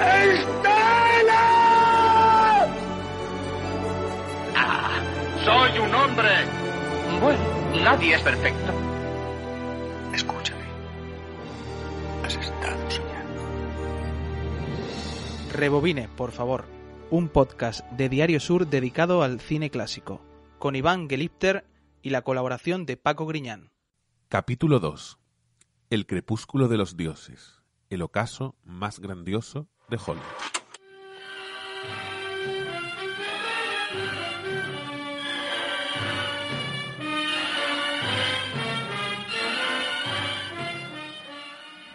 ¡Estela! Ah, soy un hombre. Bueno, nadie es perfecto. Escúchame. Has estado soñando. Rebobine, por favor. Un podcast de Diario Sur dedicado al cine clásico, con Iván Gelipter y la colaboración de Paco Griñán. Capítulo 2. El crepúsculo de los dioses. El ocaso más grandioso de Hollywood.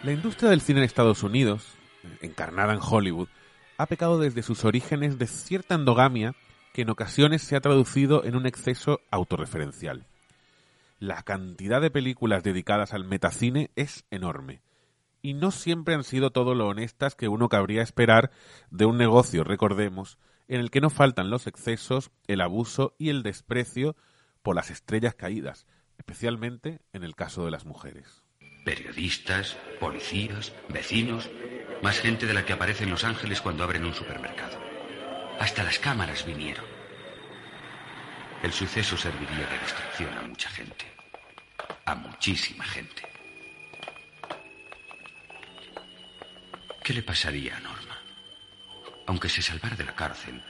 La industria del cine en Estados Unidos, encarnada en Hollywood, ha pecado desde sus orígenes de cierta endogamia que en ocasiones se ha traducido en un exceso autorreferencial. La cantidad de películas dedicadas al metacine es enorme, y no siempre han sido todo lo honestas que uno cabría esperar de un negocio, recordemos, en el que no faltan los excesos, el abuso y el desprecio por las estrellas caídas, especialmente en el caso de las mujeres. Periodistas, policías, vecinos, más gente de la que aparece en Los Ángeles cuando abren un supermercado. Hasta las cámaras vinieron. El suceso serviría de distracción a mucha gente. A muchísima gente. ¿Qué le pasaría a Norma? Aunque se salvara de la cárcel,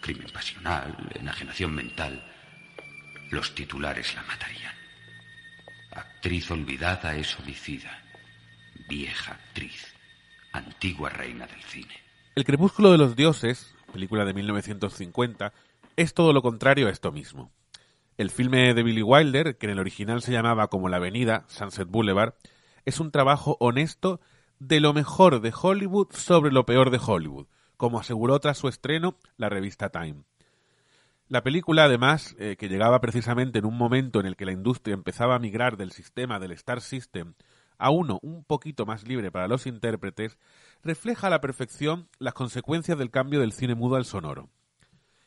crimen pasional, enajenación mental, los titulares la matarían. Actriz olvidada es homicida. Vieja actriz. Antigua reina del cine. El crepúsculo de los dioses, película de 1950, es todo lo contrario a esto mismo. El filme de Billy Wilder, que en el original se llamaba como La Avenida, Sunset Boulevard, es un trabajo honesto de lo mejor de Hollywood sobre lo peor de Hollywood, como aseguró tras su estreno la revista Time. La película, además, eh, que llegaba precisamente en un momento en el que la industria empezaba a migrar del sistema del Star System a uno un poquito más libre para los intérpretes, refleja a la perfección las consecuencias del cambio del cine mudo al sonoro.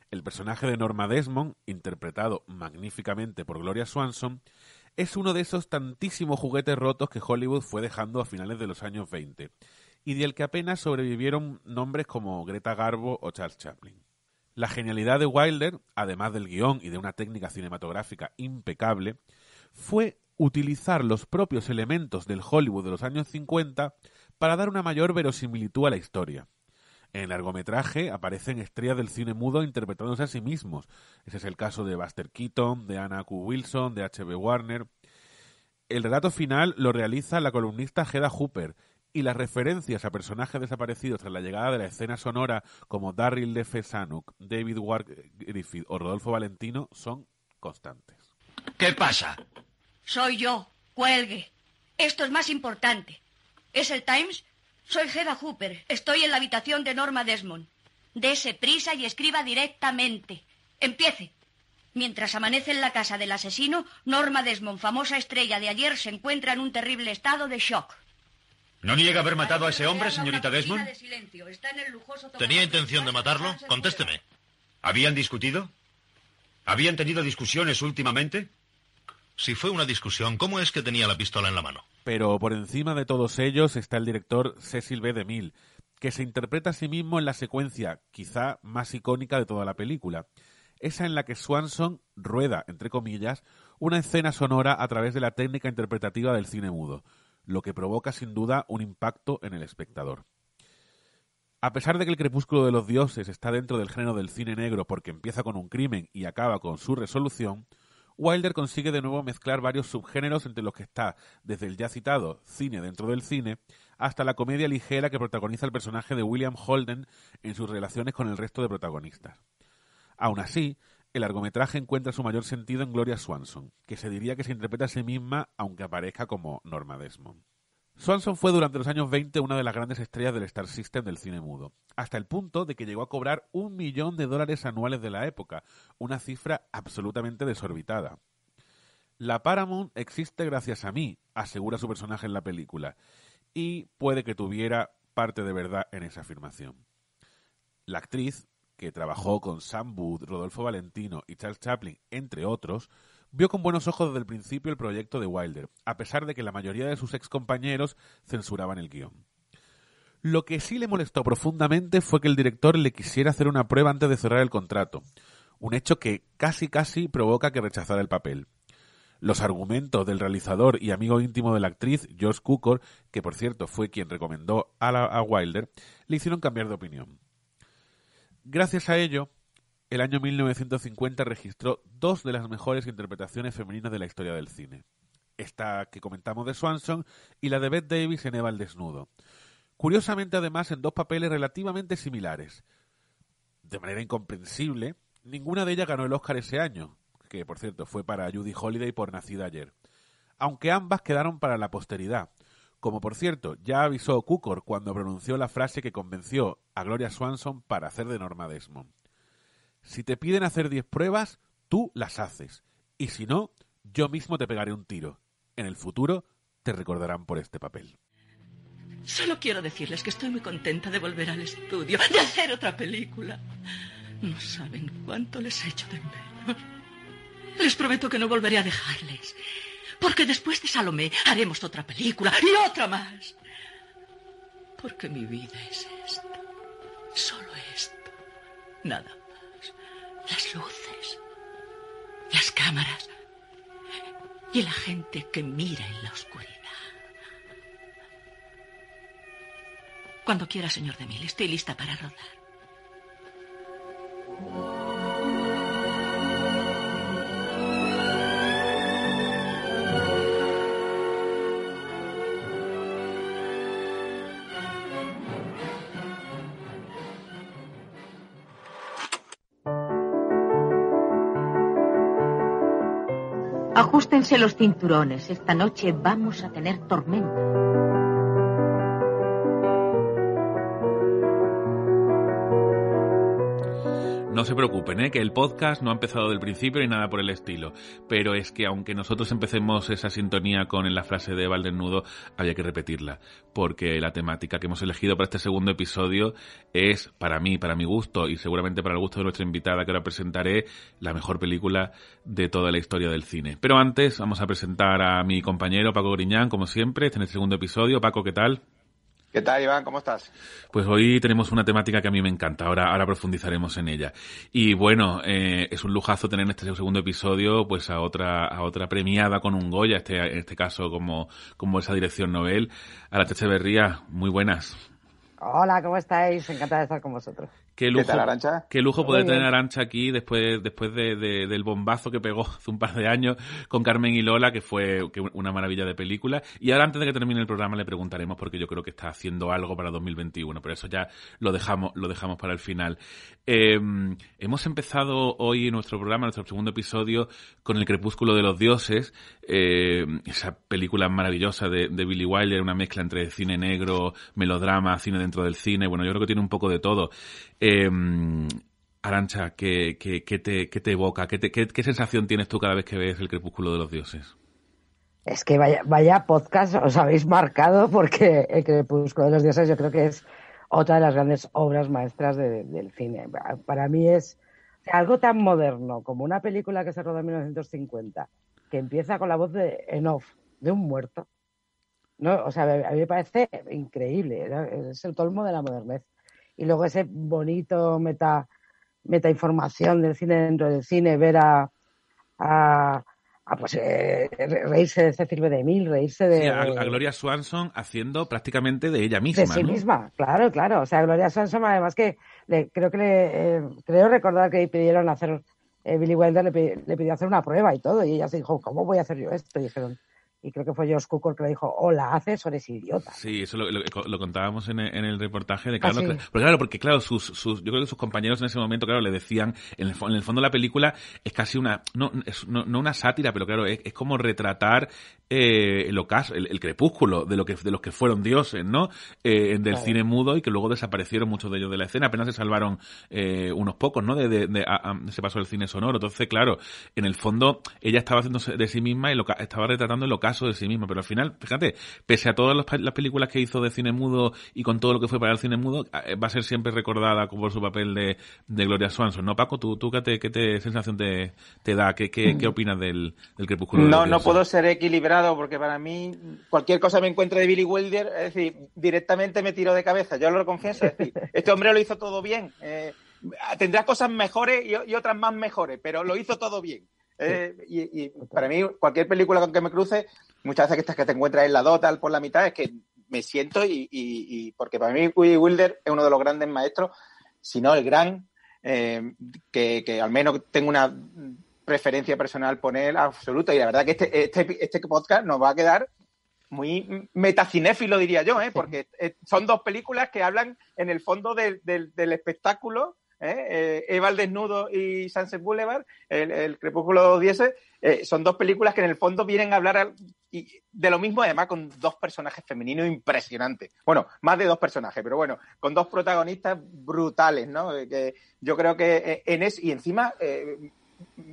El personaje de Norma Desmond, interpretado magníficamente por Gloria Swanson, es uno de esos tantísimos juguetes rotos que Hollywood fue dejando a finales de los años 20, y del que apenas sobrevivieron nombres como Greta Garbo o Charles Chaplin. La genialidad de Wilder, además del guion y de una técnica cinematográfica impecable, fue utilizar los propios elementos del Hollywood de los años 50 para dar una mayor verosimilitud a la historia. En el largometraje aparecen estrellas del cine mudo interpretándose a sí mismos. Ese es el caso de Buster Keaton, de Anna Q. Wilson, de H.B. Warner. El relato final lo realiza la columnista Hedda Hooper y las referencias a personajes desaparecidos tras la llegada de la escena sonora como Darryl F. Sanuk, David Ward Griffith o Rodolfo Valentino son constantes. ¿Qué pasa? Soy yo. Cuelgue. Esto es más importante. ¿Es el Times? Soy Hedda Hooper. Estoy en la habitación de Norma Desmond. Dese prisa y escriba directamente. Empiece. Mientras amanece en la casa del asesino, Norma Desmond, famosa estrella de ayer, se encuentra en un terrible estado de shock. ¿No niega haber matado a ese hombre, señorita Desmond? ¿Tenía intención de matarlo? Contésteme. ¿Habían discutido? ¿Habían tenido discusiones últimamente? Si fue una discusión, ¿cómo es que tenía la pistola en la mano? Pero por encima de todos ellos está el director Cecil B. DeMille, que se interpreta a sí mismo en la secuencia quizá más icónica de toda la película, esa en la que Swanson rueda, entre comillas, una escena sonora a través de la técnica interpretativa del cine mudo, lo que provoca sin duda un impacto en el espectador. A pesar de que el crepúsculo de los dioses está dentro del género del cine negro porque empieza con un crimen y acaba con su resolución, Wilder consigue de nuevo mezclar varios subgéneros entre los que está desde el ya citado cine dentro del cine hasta la comedia ligera que protagoniza el personaje de William Holden en sus relaciones con el resto de protagonistas. Aún así, el largometraje encuentra su mayor sentido en Gloria Swanson, que se diría que se interpreta a sí misma aunque aparezca como Norma Desmond. Swanson fue durante los años 20 una de las grandes estrellas del Star System del cine mudo, hasta el punto de que llegó a cobrar un millón de dólares anuales de la época, una cifra absolutamente desorbitada. La Paramount existe gracias a mí, asegura su personaje en la película, y puede que tuviera parte de verdad en esa afirmación. La actriz, que trabajó con Sam Wood, Rodolfo Valentino y Charles Chaplin, entre otros, vio con buenos ojos desde el principio el proyecto de Wilder, a pesar de que la mayoría de sus ex compañeros censuraban el guion. Lo que sí le molestó profundamente fue que el director le quisiera hacer una prueba antes de cerrar el contrato, un hecho que casi casi provoca que rechazara el papel. Los argumentos del realizador y amigo íntimo de la actriz, George Cukor, que por cierto fue quien recomendó a, Wilder, le hicieron cambiar de opinión. Gracias a ello, el año 1950 registró dos de las mejores interpretaciones femeninas de la historia del cine. Esta que comentamos de Swanson y la de Bette Davis en Eva el Desnudo. Curiosamente, además, en dos papeles relativamente similares. De manera incomprensible, ninguna de ellas ganó el Oscar ese año, que por cierto fue para Judy Holiday por Nacida ayer. Aunque ambas quedaron para la posteridad. Como por cierto, ya avisó Cukor cuando pronunció la frase que convenció a Gloria Swanson para hacer de Norma Desmond. Si te piden hacer diez pruebas, tú las haces. Y si no, yo mismo te pegaré un tiro. En el futuro te recordarán por este papel. Solo quiero decirles que estoy muy contenta de volver al estudio, de hacer otra película. No saben cuánto les he hecho de menos. Les prometo que no volveré a dejarles. Porque después de Salomé haremos otra película y otra más. Porque mi vida es esto. Solo esto. Nada. Las luces. Las cámaras. Y la gente que mira en la oscuridad. Cuando quiera, señor de Mil, estoy lista para rodar. Ajustense los cinturones. Esta noche vamos a tener tormenta. No se preocupen, ¿eh? que el podcast no ha empezado del principio ni nada por el estilo. Pero es que aunque nosotros empecemos esa sintonía con la frase de Valdenudo, había que repetirla. Porque la temática que hemos elegido para este segundo episodio es, para mí, para mi gusto y seguramente para el gusto de nuestra invitada que ahora presentaré, la mejor película de toda la historia del cine. Pero antes vamos a presentar a mi compañero Paco Griñán, como siempre, en el segundo episodio. Paco, ¿qué tal? ¿Qué tal, Iván? ¿Cómo estás? Pues hoy tenemos una temática que a mí me encanta, ahora, ahora profundizaremos en ella. Y bueno, eh, es un lujazo tener en este segundo episodio pues a otra, a otra premiada con un Goya, este, en este caso como, como esa dirección Nobel, a la Berría. Muy buenas. Hola, ¿cómo estáis? Encantada de estar con vosotros. Qué lujo, ¿Qué lujo poder tener a Arancha aquí después, después de, del bombazo que pegó hace un par de años con Carmen y Lola, que fue una maravilla de película. Y ahora, antes de que termine el programa, le preguntaremos, porque yo creo que está haciendo algo para 2021, pero eso ya lo dejamos, lo dejamos para el final. Em, hemos empezado hoy nuestro programa, nuestro segundo episodio, con El Crepúsculo de los Dioses, em, esa película maravillosa de, de Billy Wilder, una mezcla entre cine negro, melodrama, cine dentro del cine. Bueno, yo creo que tiene un poco de todo. Eh, Arancha, ¿qué, te, evoca? ¿Qué, sensación tienes tú cada vez que ves el crepúsculo de los dioses? Es que vaya, podcast os habéis marcado porque el crepúsculo de los dioses yo creo que es otra de las grandes obras maestras del cine. Para mí es algo tan moderno como una película que se rodó en 1950, que empieza con la voz de en off, de un muerto. No, o sea, a mí me parece increíble, es el tolmo de la modernez y luego ese bonito meta, meta información del cine dentro del cine, ver a, a, pues eh, reírse de Cecil B. DeMille, reírse de... Sí, a, Gloria Swanson haciendo prácticamente de ella misma, De sí misma, claro, claro. O sea, Gloria Swanson además que le, creo que le, eh, creo recordar que pidieron hacer, eh, Billy Wilder le, le, pidió hacer una prueba y todo, y ella se dijo, ¿cómo voy a hacer yo esto? Y dijeron, y creo que fue Josh Cukor que le dijo, o la haces o eres idiota. Sí, eso lo, contábamos en el, reportaje de Carlos. Ah, porque claro, porque claro, sus, sus, yo creo que sus compañeros en ese momento, claro, le decían, en el, en el fondo la película es casi una, no, es, no, una sátira, pero claro, es, como retratar eh, el ocaso, el, crepúsculo de lo que de los que fueron dioses, ¿no? Eh, del cine mudo y que luego desaparecieron muchos de ellos de la escena, apenas se salvaron eh, unos pocos, ¿no? De, de, de se pasó el cine sonoro. Entonces, claro, en el fondo ella estaba haciendo de sí misma y lo, estaba retratando el ocaso de sí misma, pero al final, fíjate, pese a todas las películas que hizo de cine mudo y con todo lo que fue para el cine mudo, eh, va a ser siempre recordada por su papel de, de Gloria Swanson, ¿no, Paco? ¿Tú, tú qué, te, qué te sensación te, te da? ¿Qué, qué, qué opinas del, del crepúsculo? No, no puedo ser equilibrado porque para mí cualquier cosa me encuentre de Billy Wilder, es decir, directamente me tiro de cabeza, yo lo confieso, es decir, este hombre lo hizo todo bien. Eh, tendrá cosas mejores y, otras más mejores, pero lo hizo todo bien. Eh, y, para mí, cualquier película con que me cruce, muchas veces que, que te encuentras en la dota por la mitad, es que me siento y, porque para mí Billy Wilder es uno de los grandes maestros, si no el gran, eh, que, que, al menos tengo una preferencia personal poner absoluta. Y la verdad que este, este, este podcast nos va a quedar muy metacinéfilo, diría yo, ¿eh? porque eh, son dos películas que hablan en el fondo del, del, espectáculo. ¿Eh? ¿eh? Eva el desnudo y Sunset Boulevard, el, Crepúsculo 10, eh, son dos películas que en el fondo vienen a hablar de lo mismo, además con dos personajes femeninos impresionantes. Bueno, más de dos personajes, pero bueno, con dos protagonistas brutales, ¿no? Que yo creo que en es, y encima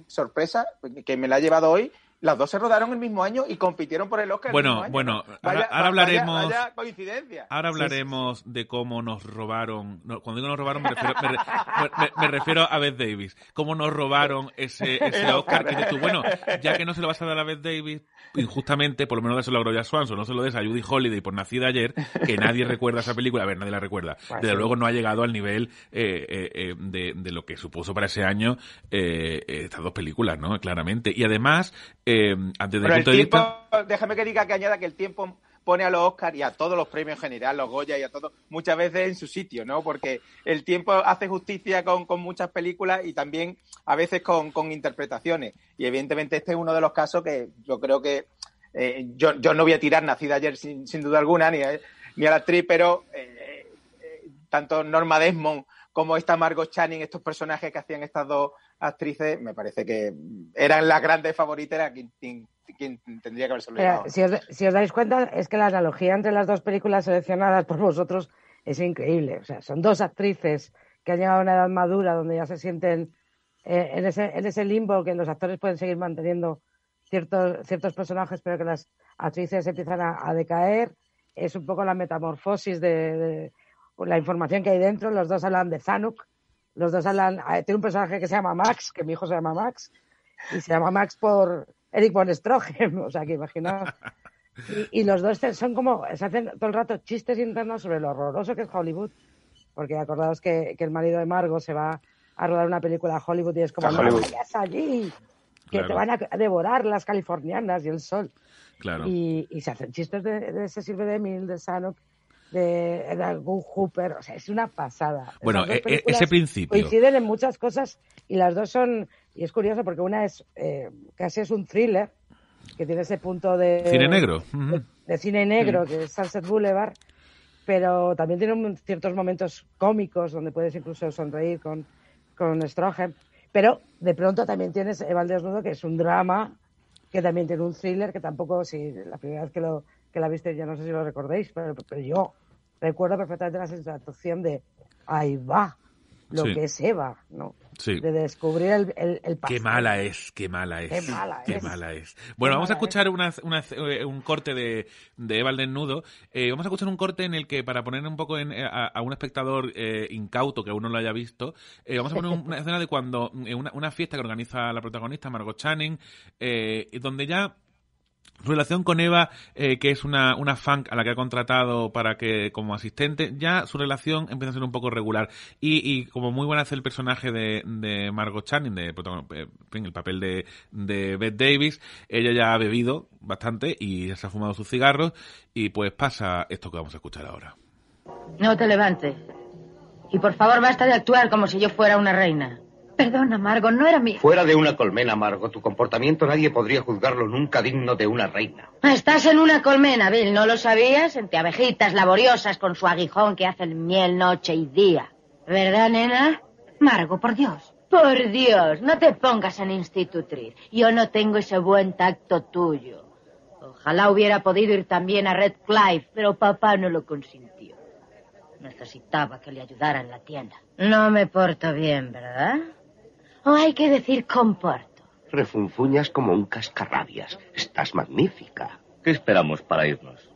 sorpresa que me la ha llevado hoy. Las dos se rodaron el mismo año y compitieron por el Oscar. Bueno, bueno, ahora, hablaremos. coincidencia. Ahora hablaremos de cómo nos robaron. cuando digo nos robaron, me refiero, a Beth Davis. Cómo nos robaron ese, ese Oscar. Que tú, bueno, ya que no se lo vas a dar a Beth Davis, injustamente, por lo menos dáselo a Gloria Swanson, no se lo des a Judy Holiday por Nacida ayer, que nadie recuerda esa película. A ver, nadie la recuerda. Desde luego no ha llegado al nivel eh, eh, eh, de, de, lo que supuso para ese año estas dos películas, ¿no? Claramente. Y además eh, el tiempo, déjame que diga que añada que el tiempo pone a los Oscars y a todos los premios en general, los Goya y a todos, muchas veces en su sitio, ¿no? Porque el tiempo hace justicia con, muchas películas y también a veces con, interpretaciones. Y evidentemente este es uno de los casos que yo creo que eh, yo, yo, no voy a tirar Nacida ayer sin, duda alguna, ni a, ni a la actriz, pero eh, eh, tanto Norma Desmond como esta Margot Channing, estos personajes que hacían estas dos actrices, me parece que eran las grandes favoritas, era quien, tendría que haberse olvidado. Si os, si os dais cuenta, es que la analogía entre las dos películas seleccionadas por vosotros es increíble. O sea, son dos actrices que han llegado a una edad madura donde ya se sienten eh, en, ese, en ese limbo que los actores pueden seguir manteniendo ciertos, ciertos personajes, pero que las actrices empiezan a, decaer. Es un poco la metamorfosis de, la información que hay dentro. Los dos hablan de Zanuck, los dos hablan, eh, tiene un personaje que se llama Max, que mi hijo se llama Max, y se llama Max por Eric von Stroheim, o sea que imaginaos. Y, los dos son como, se hacen todo el rato chistes internos sobre lo horroroso que es Hollywood, porque acordaos que, el marido de Margot se va a rodar una película a Hollywood y es como, no vayas allí, que te van a devorar las californianas y el sol. Claro. Y, se hacen chistes de, de Emil, de Sanok, de, algún Hooper, o sea, es una pasada. Bueno, e, e, ese principio. Coinciden en muchas cosas y las dos son, y es curioso porque una es, eh, casi es un thriller, que tiene ese punto de... Cine negro. De, cine negro, que es Sunset Boulevard, pero también tiene ciertos momentos cómicos donde puedes incluso sonreír con, con Stroheim. Pero de pronto también tienes Eval Desnudo, que es un drama, que también tiene un thriller, que tampoco, si la primera vez que lo que la viste, ya no sé si lo recordéis, pero, pero yo recuerdo perfectamente la sensación de ahí va lo que es Eva, ¿no? Sí. De descubrir el, el, Qué mala es, qué mala es. Qué mala qué es. Mala es. Bueno, vamos a escuchar una, eh, un corte de, de Eva el Desnudo. Eh, vamos a escuchar un corte en el que, para poner un poco en, eh, a, un espectador incauto que aún no lo haya visto, vamos a poner una escena de cuando, una, una fiesta que organiza la protagonista, Margot Channing, donde ya relación con Eva, eh, que es una, una fan a la que ha contratado para que como asistente, ya su relación empieza a ser un poco regular. Y, como muy buena hace el personaje de, Margot Channing, de, eh, el papel de, de Beth Davis, ella ya ha bebido bastante y ya se ha fumado sus cigarros y pues pasa esto que vamos a escuchar ahora. No te levantes. Y por favor basta de actuar como si yo fuera una reina. Perdona, Margo, no era mi... Fuera de una colmena, Margo, tu comportamiento nadie podría juzgarlo nunca digno de una reina. Estás en una colmena, Bill, ¿no lo sabías? Entre abejitas laboriosas con su aguijón que hacen miel noche y día. ¿Verdad, nena? Margo, por Dios. Por Dios, no te pongas en institutriz. Yo no tengo ese buen tacto tuyo. Ojalá hubiera podido ir también a Red Clive, pero papá no lo consintió. Necesitaba que le ayudara en la tienda. No me porto bien, ¿verdad? O hay que decir comporto. Refunfuñas como un cascarrabias. Estás magnífica. ¿Qué esperamos para irnos?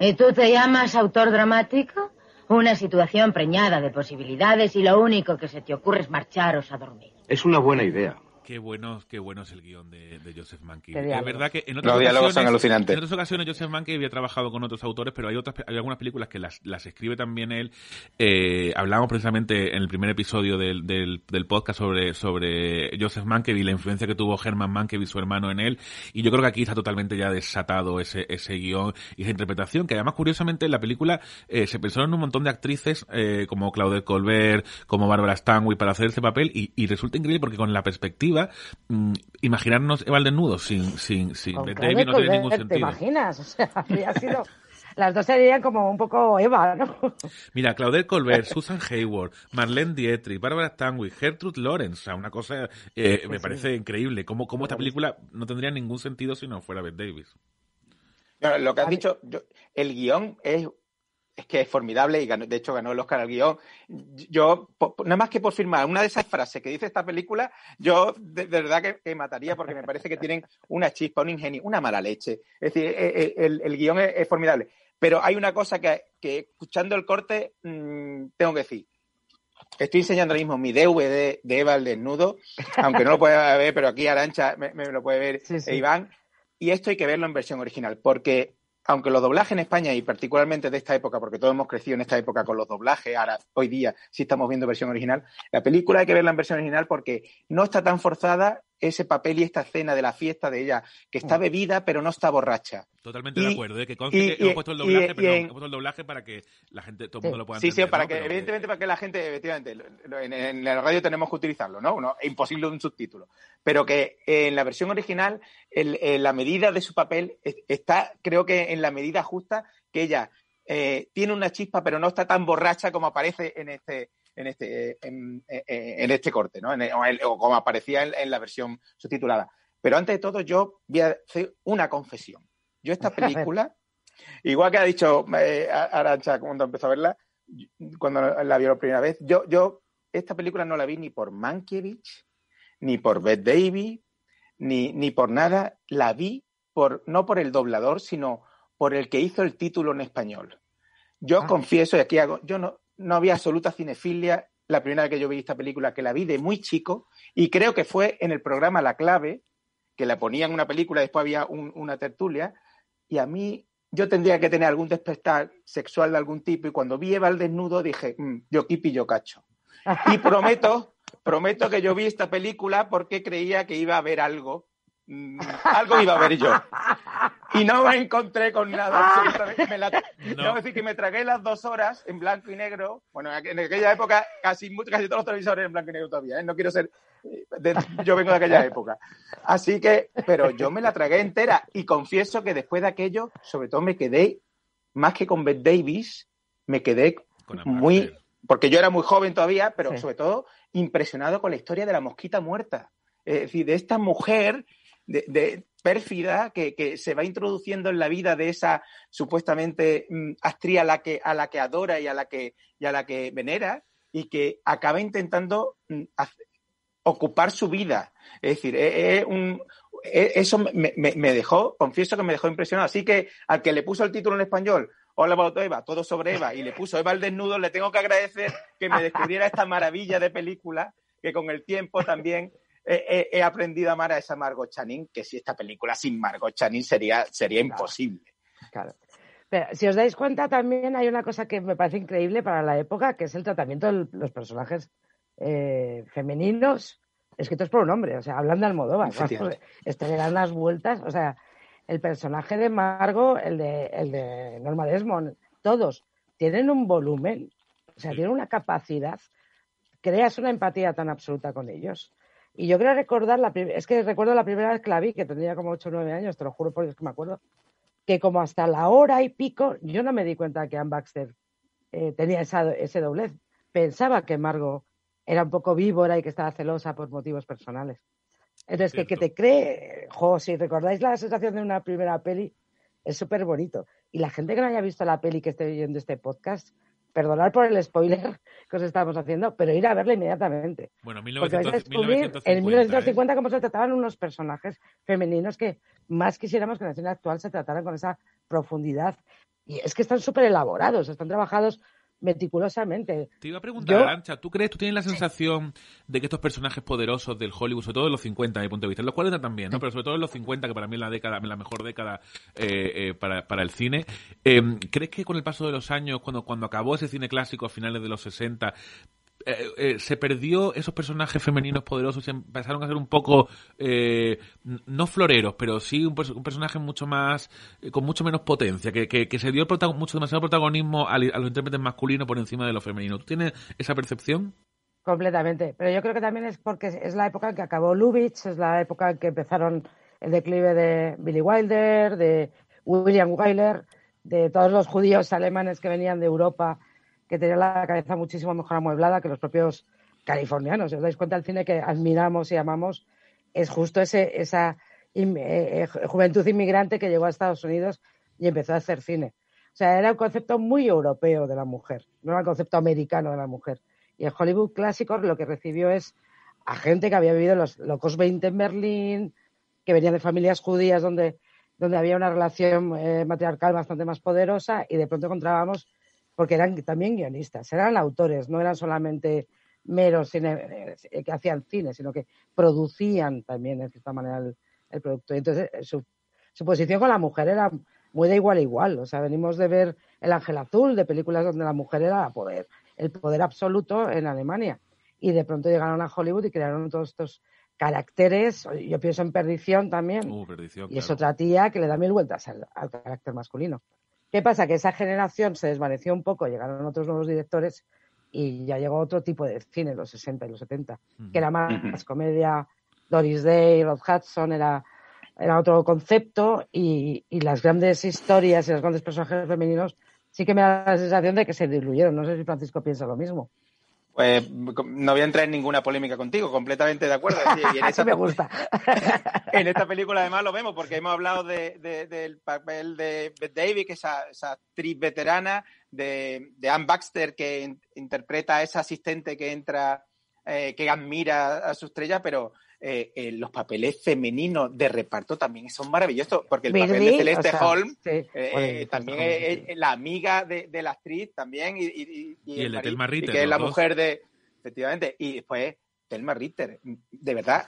¿Y tú te llamas autor dramático? Una situación preñada de posibilidades y lo único que se te ocurre es marcharos a dormir. Es una buena idea. Qué bueno, qué bueno es el guion de, de Joseph Mankiw. Es verdad que en otras, Los diálogos son ocasiones, alucinantes. en otras ocasiones Joseph Mankiw había trabajado con otros autores, pero hay otras, hay algunas películas que las, las escribe también él. Eh, hablamos precisamente en el primer episodio del, del, del podcast sobre, sobre Joseph Mankiw y la influencia que tuvo Herman Mankiw y su hermano en él. Y yo creo que aquí está totalmente ya desatado ese, ese guion y esa interpretación, que además curiosamente en la película eh, se pensaron un montón de actrices eh, como Claudette Colbert, como Barbara Stanwyck para hacer ese papel y, y resulta increíble porque con la perspectiva mm, imaginarnos Eva al desnudo sin, sin, sin Con no tiene ningún ¿Te sentido. imaginas? O sea, habría sido... Las dos serían como un poco Eva, ¿no? Mira, Claudette Colbert, Susan Hayward, Marlene Dietrich, Barbara Stanwyck, Gertrude Lawrence, o sea, una cosa eh, me sí. parece increíble. Cómo, cómo esta película no tendría ningún sentido si no fuera Bette Davis. No, lo que has dicho, yo- el guion es, es que es formidable y ganó- de hecho ganó el Oscar al guion. Yo, po- nada más que por firmar una de esas frases que dice esta película, yo de, de verdad que, que mataría porque me parece que tienen una chispa, un ingenio, una mala leche. Es decir, eh, eh, el, el guion es, es formidable. Pero hay una cosa que, que escuchando el corte mm, tengo que decir. Estoy enseñando ahora mismo mi DVD de Eva al desnudo, aunque no lo pueda ver, pero aquí Arancha me, me lo puede ver Sí, sí. e Iván. Y esto hay que verlo en versión original, porque aunque los doblajes en España, y particularmente de esta época, porque todos hemos crecido en esta época con los doblajes, ahora hoy día sí estamos viendo versión original, la película hay que verla en versión original porque no está tan forzada ese papel y esta escena de la fiesta de ella, que está bebida pero no está borracha. Totalmente Y- de acuerdo, de que conste y- que y- hemos puesto el doblaje, y pero en- hemos puesto el doblaje para que la gente, todo el mundo lo pueda Sí, sí, entender. para ¿no? que, Pero- evidentemente, para que la gente, efectivamente, en, en la radio tenemos que utilizarlo, ¿no? No, es imposible un subtítulo. Pero que eh, en la versión original, el- eh, la medida de su papel es- está, creo que en la medida justa, que ella eh, tiene una chispa, pero no está tan borracha como aparece en este, en este, en, en este corte, ¿no? En el- o, como aparecía en, la versión subtitulada. Pero antes de todo, yo voy a hacer una confesión. Yo esta película, igual que ha dicho eh, Arancha cuando empezó a verla, cuando la vio la primera vez, yo, yo esta película no la vi ni por Mankiewicz, ni por Bette Davis, ni, ni por nada. La vi por, no por el doblador, sino por el que hizo el título en español. Yo Ah. confieso, y aquí hago, yo no, no había absoluta cinefilia la primera vez que yo vi esta película, que la vi de muy chico, y creo que fue en el programa La Clave, que la ponían una película, después había un- una tertulia, y a mí yo tendría que tener algún despertar sexual de algún tipo, y cuando vi Eva al desnudo dije, "Mm, yo kipi, yo cacho. Y prometo, prometo que yo vi esta película porque creía que iba a haber algo, mm, algo iba a ver yo. Y no me encontré con nada. Me la, Debo decir que me tragué las dos horas en blanco y negro. Bueno, en aquella época casi, casi todos los televisores en blanco y negro todavía. ¿eh? No quiero ser... eh, de- yo vengo de aquella época. Así que, pero yo me la tragué entera y confieso que después de aquello, sobre todo me quedé, más que con Bette Davis, me quedé muy... Porque yo era muy joven todavía, pero Sí. sobre todo impresionado con la historia de la mosquita muerta. Es decir, de esta mujer de, de pérfida que, que se va introduciendo en la vida de esa supuestamente mm, actriz a la que a la que adora y a la que y a la que venera y que acaba intentando mm, ocupar su vida. Es decir, eh, eh, un- eh, eso me, dejó, confieso que me dejó impresionado. Así que al que le puso el título en español, Hola about Eva, todo sobre Eva, y le puso Eva al desnudo, le tengo que agradecer que me descubriera esta maravilla de película que con el tiempo también he aprendido a amar a esa Margot Channing, que si esta película sin Margot Channing sería, sería imposible. Claro. Pero si os dais cuenta, también hay una cosa que me parece increíble para la época, que es el tratamiento de los personajes eh, femeninos escritos por un hombre. O sea, hablan de Almodóvar. Efectivamente. Esto le dan las vueltas. O sea, el personaje de Margot, el de, el de Norma Desmond, todos tienen un volumen, o sea, tienen una capacidad, creas una empatía tan absoluta con ellos. Y yo creo recordar, la es que recuerdo la primera vez que la vi, que tendría como 8 o 9 años, te lo juro porque es que me acuerdo, que como hasta la hora y pico, yo no me di cuenta que Anne Baxter eh, tenía esa- ese doblez. Pensaba que Margot era un poco víbora y que estaba celosa por motivos personales. Entonces, que, que, te cree, jo, si recordáis la sensación de una primera peli, es súper bonito. Y la gente que no haya visto la peli que esté viendo este podcast, perdonar por el spoiler que os estamos haciendo, pero ir a verla inmediatamente. Bueno, 1900, vais a descubrir 1950, en 1950 ¿eh? cómo se trataban unos personajes femeninos que más quisiéramos que en la escena actual se trataran con esa profundidad. Y es que están súper elaborados, están trabajados meticulosamente. Te iba a preguntar, Arancha, ¿tú crees, tú tienes la sensación de que estos personajes poderosos del Hollywood, sobre todo en los 50, desde mi punto de vista, en los 40 también, ¿no? pero sobre todo en los 50, que para mí es la década, la mejor década eh, eh, para, para, el cine, eh, ¿crees que con el paso de los años, cuando, cuando acabó ese cine clásico a finales de los 60, eh, eh, se perdió esos personajes femeninos poderosos y empezaron a ser un poco eh, no floreros pero sí un, un personaje mucho más eh, con mucho menos potencia que, que, se dio mucho demasiado protagonismo a, a, los intérpretes masculinos por encima de lo femenino ¿tú tienes esa percepción? completamente pero yo creo que también es porque es la época en que acabó Lubitsch es la época en que empezaron el declive de Billy Wilder de William Wyler de todos los judíos alemanes que venían de Europa que tenía la cabeza muchísimo mejor amueblada que los propios californianos. Si os dais cuenta, el cine que admiramos y amamos es justo ese, esa eh, eh, juventud inmigrante que llegó a Estados Unidos y empezó a hacer cine. O sea, era un concepto muy europeo de la mujer, no era un concepto americano de la mujer. Y el Hollywood clásico lo que recibió es a gente que había vivido los locos 20 en Berlín, que venían de familias judías donde, donde había una relación eh, matriarcal bastante más poderosa y de pronto encontrábamos porque eran también guionistas, eran autores, no eran solamente meros cine, eh, que hacían cine, sino que producían también, de cierta manera, el, el producto. Y entonces, eh, su, su, posición con la mujer era muy de igual a igual. O sea, venimos de ver El Ángel Azul, de películas donde la mujer era poder, el poder absoluto en Alemania. Y de pronto llegaron a Hollywood y crearon todos estos caracteres. Yo pienso en Perdición también. Uh, perdición, y claro. es otra tía que le da mil vueltas al, al carácter masculino. ¿Qué pasa? Que esa generación se desvaneció un poco, llegaron otros nuevos directores y ya llegó otro tipo de cine, los 60 y los 70, uh -huh. que era más, comedia, Doris Day, Rod Hudson, era, era otro concepto y, y, las grandes historias y los grandes personajes femeninos sí que me da la sensación de que se diluyeron. No sé si Francisco piensa lo mismo. Pues no voy a entrar en ninguna polémica contigo, completamente de acuerdo. Y en esa, me gusta. en esta película además lo vemos porque hemos hablado de, de, del papel de Bette Davis, que es esa, esa actriz veterana, de, de, Anne Baxter, que in, interpreta a esa asistente que entra, eh, que admira a su estrella, pero eh, eh, los papeles femeninos de reparto también son maravillosos, porque el papel de Celeste o sea, Holm sí. eh, también es, es, la amiga de, de, la actriz también y, y, y, y el, el de Telma Ritter, que es la mujer de, efectivamente, y después Telma Ritter, de verdad,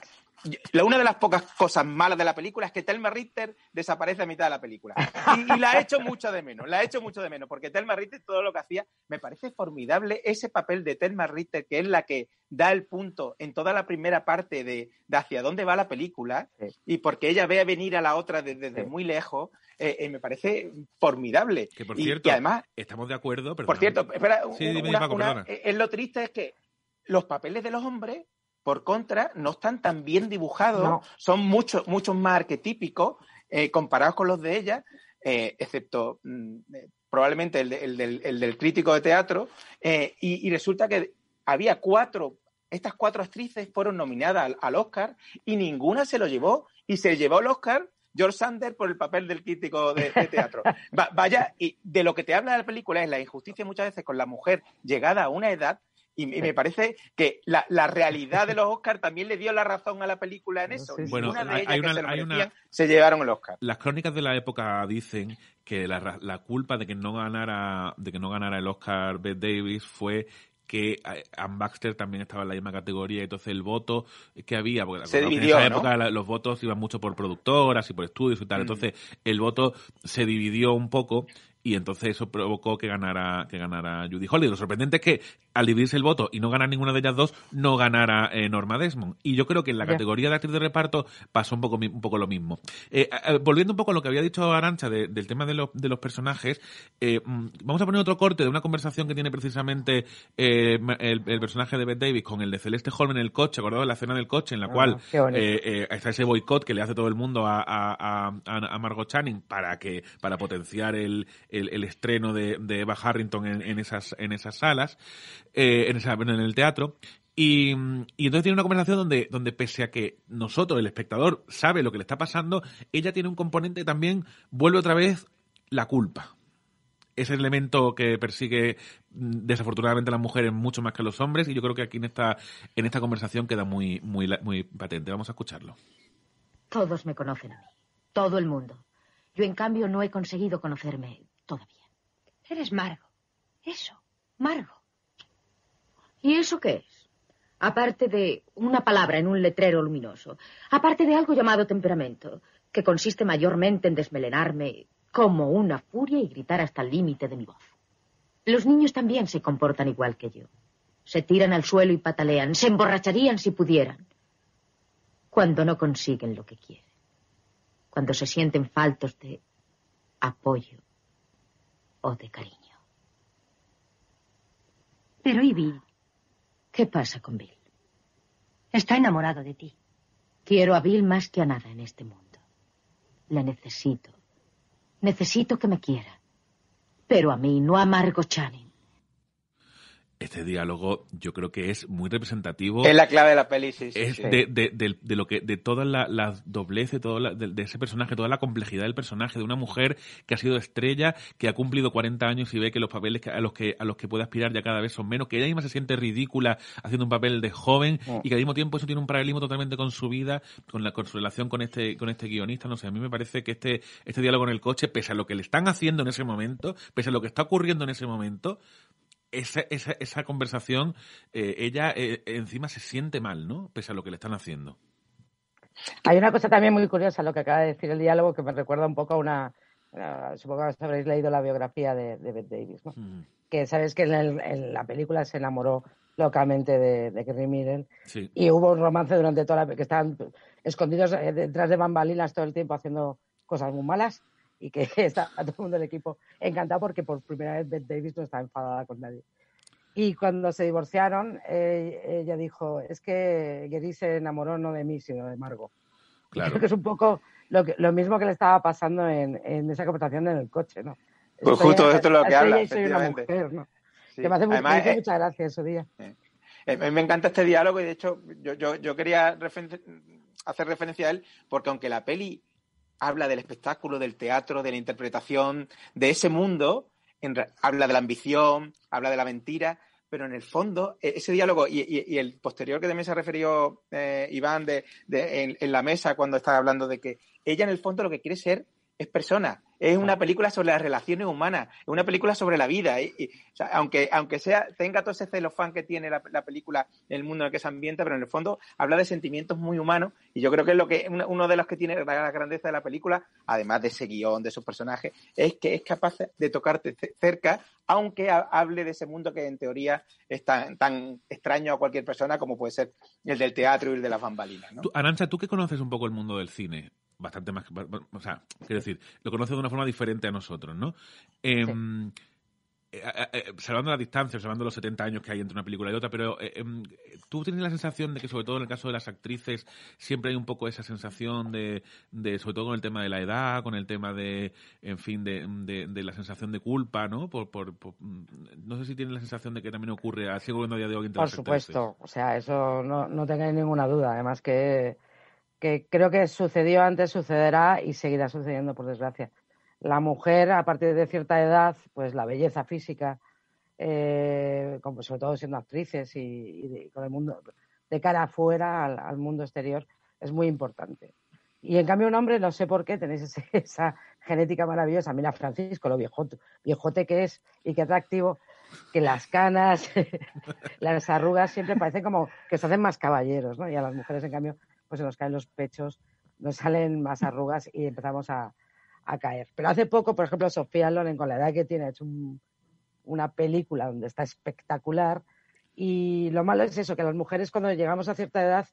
la, una de las pocas cosas malas de la película es que Telma Ritter desaparece a mitad de la película. Y, y, la he hecho mucho de menos, la he hecho mucho de menos, porque Telma Ritter todo lo que hacía, me parece formidable ese papel de Telma Ritter, que es la que da el punto en toda la primera parte de, de hacia dónde va la película, sí. y porque ella ve a venir a la otra desde, desde sí. muy lejos, eh, eh, me parece formidable. Que por y, cierto, y además, estamos de acuerdo, pero Por cierto, espera, sí, una, dime, Paco, una, es lo triste es que los papeles de los hombres por contra, no están tan bien dibujados, no. son mucho, mucho más arquetípicos eh, comparados con los de ella, eh, excepto mm, probablemente el, de, el, del, el, del, crítico de teatro, eh, y, y, resulta que había cuatro, estas cuatro actrices fueron nominadas al, al, Oscar y ninguna se lo llevó, y se llevó el Oscar George Sanders por el papel del crítico de, de teatro. Va, vaya, y de lo que te habla la película es la injusticia muchas veces con la mujer llegada a una edad y, y me parece que la, la, realidad de los Oscars también le dio la razón a la película en eso. Bueno, una de ellas hay una, que se, lo hay una, se llevaron el Oscar. Las crónicas de la época dicen que la, la, culpa de que no ganara de que no ganara el Oscar Bette Davis fue que eh, Ann Baxter también estaba en la misma categoría, entonces el voto que había, porque se dividió, en esa ¿no? época los votos iban mucho por productoras y por estudios y tal, mm. entonces el voto se dividió un poco y entonces eso provocó que ganara que ganara Judy Holliday. Lo sorprendente es que al dividirse el voto y no ganar ninguna de ellas dos, no ganara eh, Norma Desmond. Y yo creo que en la yeah. categoría de actriz de reparto pasó un poco un poco lo mismo. Eh, eh, volviendo un poco a lo que había dicho Arancha de, del tema de, lo, de los personajes, eh, mm, vamos a poner otro corte de una conversación que tiene precisamente eh, el, el, personaje de Bette Davis con el de Celeste Holm en el coche, acordado de la escena del coche, en la ah, cual está ese boicot que le hace todo el mundo a, a, a, a Margot Channing para que para potenciar el, el, el estreno de, Eva Harrington en, esas, en esas salas, eh, en, esa, en el teatro. Y, y, entonces tiene una conversación donde, donde pese a que nosotros, el espectador, sabe lo que le está pasando, ella tiene un componente también vuelve otra vez la culpa. Ese elemento que persigue mm, desafortunadamente a las mujeres mucho más que a los hombres y yo creo que aquí en esta, en esta conversación queda muy, muy, muy patente. Vamos a escucharlo. Todos me conocen a mí. Todo el mundo. Yo, en cambio, no he conseguido conocerme todavía. Eres Margo. Eso, Margo. ¿Y eso qué es? aparte de una palabra en un letrero luminoso, aparte de algo llamado temperamento, que consiste mayormente en desmelenarme como una furia y gritar hasta el límite de mi voz. Los niños también se comportan igual que yo. Se tiran al suelo y patalean, se emborracharían si pudieran, cuando no consiguen lo que quieren, cuando se sienten faltos de apoyo o de cariño. Pero ¿y Bill? ¿Qué pasa con Bill? Está enamorado de ti. Quiero a Bill más que a nada en este mundo. Le necesito. Necesito que me quiera. Pero a mí, no a Margot Channing este diálogo yo creo que es muy representativo. Es la clave de la peli, sí. es De, de, de, lo que, de toda la, la doblez toda de, ese personaje, toda la complejidad del personaje, de una mujer que ha sido estrella, que ha cumplido 40 años y ve que los papeles a los que, a los que puede aspirar ya cada vez son menos, que ella misma se siente ridícula haciendo un papel de joven mm. y que al mismo tiempo eso tiene un paralelismo totalmente con su vida, con la con su relación con este, con este guionista. No sé, a mí me parece que este, este diálogo en el coche, pese a lo que le están haciendo en ese momento, pese a lo que está ocurriendo en ese momento, esa, esa, esa conversación, eh, ella eh, encima se siente mal, ¿no? Pese a lo que le están haciendo. Hay una cosa también muy curiosa, lo que acaba de decir el diálogo, que me recuerda un poco a una. Uh, supongo que habréis leído la biografía de, de Bette Davis, ¿no? Mm. Que sabes que en, la película se enamoró locamente de, de Kerry Middle y hubo un romance durante toda la. que estaban escondidos eh, detrás de bambalinas todo el tiempo haciendo cosas muy malas y que está a todo el mundo del equipo encantado porque por primera vez Beth Davis no está enfadada con nadie. Y cuando se divorciaron, eh, ella dijo, es que Gary se enamoró no de mí, sino de Margot. Claro. Creo que es un poco lo, que, lo mismo que le estaba pasando en, en esa conversación en el coche, ¿no? Pues justo esto es lo que habla, soy una mujer, ¿no? Que me hace, Además, eh, mucha gracia ese día. Eh, me encanta este diálogo y de hecho yo, yo, yo quería hacer referencia a él porque aunque la peli habla del espectáculo, del teatro, de la interpretación, de ese mundo, habla de la ambición, habla de la mentira, pero en el fondo, e, ese diálogo y, el posterior que también se refirió eh, Iván de, en, en, la mesa cuando estaba hablando de que ella en el fondo lo que quiere ser es persona, es una película sobre las relaciones humanas, es una película sobre la vida. Y, aunque, aunque sea, tenga todo ese celofán que tiene la, película en el mundo en el que se ambienta, pero en el fondo habla de sentimientos muy humanos. Y yo creo que es lo que uno de los que tiene la grandeza de la película, además de ese guion, de sus personajes, es que es capaz de tocarte cerca, aunque hable de ese mundo que en teoría es tan, tan extraño a cualquier persona como puede ser el del teatro y el de las bambalinas. ¿no? Arancha, tú que conoces un poco el mundo del cine, bastante más, o sea, quiero decir, lo conoces de una forma diferente a nosotros, ¿no? Em, eh, eh, eh, salvando la distancia, salvando los 70 años que hay entre una película y otra, pero em, tú tienes la sensación de que, sobre todo en el caso de las actrices, siempre hay un poco esa sensación de, de sobre todo con el tema de la edad, con el tema de, en fin, de, de, la sensación de culpa, ¿no? Por, por, no sé si tienes la sensación de que también ocurre, así ocurriendo a día de hoy entre Por supuesto, o sea, eso no, no tengáis ninguna duda, además que que creo que sucedió antes, sucederá y seguirá sucediendo, por desgracia. La mujer, a partir de cierta edad, pues la belleza física, eh, como sobre todo siendo actrices y, con el mundo de cara afuera al, mundo exterior, es muy importante. Y en cambio un hombre, no sé por qué, tenéis esa genética maravillosa. Mira Francisco, lo viejote, viejote que es y qué atractivo, que las canas, las arrugas siempre parecen como que se hacen más caballeros, ¿no? Y a las mujeres, en cambio, pues se nos caen los pechos, nos salen más arrugas y empezamos a, caer. Pero hace poco, por ejemplo, Sofía Loren, con la edad que tiene, ha hecho una película donde está espectacular. Y lo malo es eso, que las mujeres cuando llegamos a cierta edad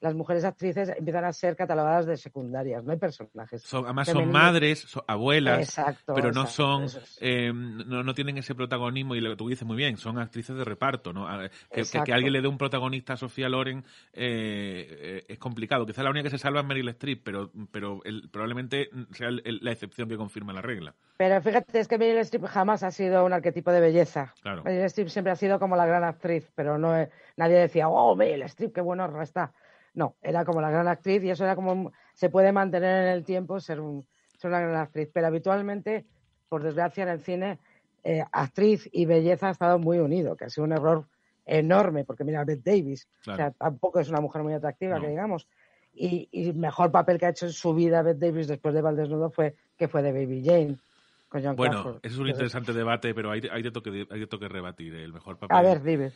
las mujeres actrices empiezan a ser catalogadas de secundarias, no hay personajes. Son, además son madres, son abuelas, Exacto, pero no exacto, son, es. eh, no, no tienen ese protagonismo y lo que tú dices muy bien, son actrices de reparto, ¿no? Que, que- que Exacto. alguien le dé un protagonista a Sofía Loren eh, eh, es complicado. Quizá la única que se salva es Meryl Streep, pero, pero el- probablemente sea el- el- la excepción que confirma la regla. Pero fíjate, es que Meryl Streep jamás ha sido un arquetipo de belleza. Claro. Meryl Streep siempre ha sido como la gran actriz, pero no eh, nadie decía, oh, Meryl Streep, qué bueno está. No, era como la gran actriz y eso era como se puede mantener en el tiempo ser, un, ser una gran actriz. Pero habitualmente, por desgracia, en el cine, eh, actriz y belleza ha estado muy unido, que ha sido un error enorme, porque mira, Bette Davis, Claro. o sea, tampoco es una mujer muy atractiva, No. que digamos. Y, y el mejor papel que ha hecho en su vida Bette Davis después de Valdesnudo fue que fue de Baby Jane con John Bueno, Crawford. es un Entonces, interesante debate, pero hay, hay, de toque, hay de toque rebatir. El mejor papel A ver, dime,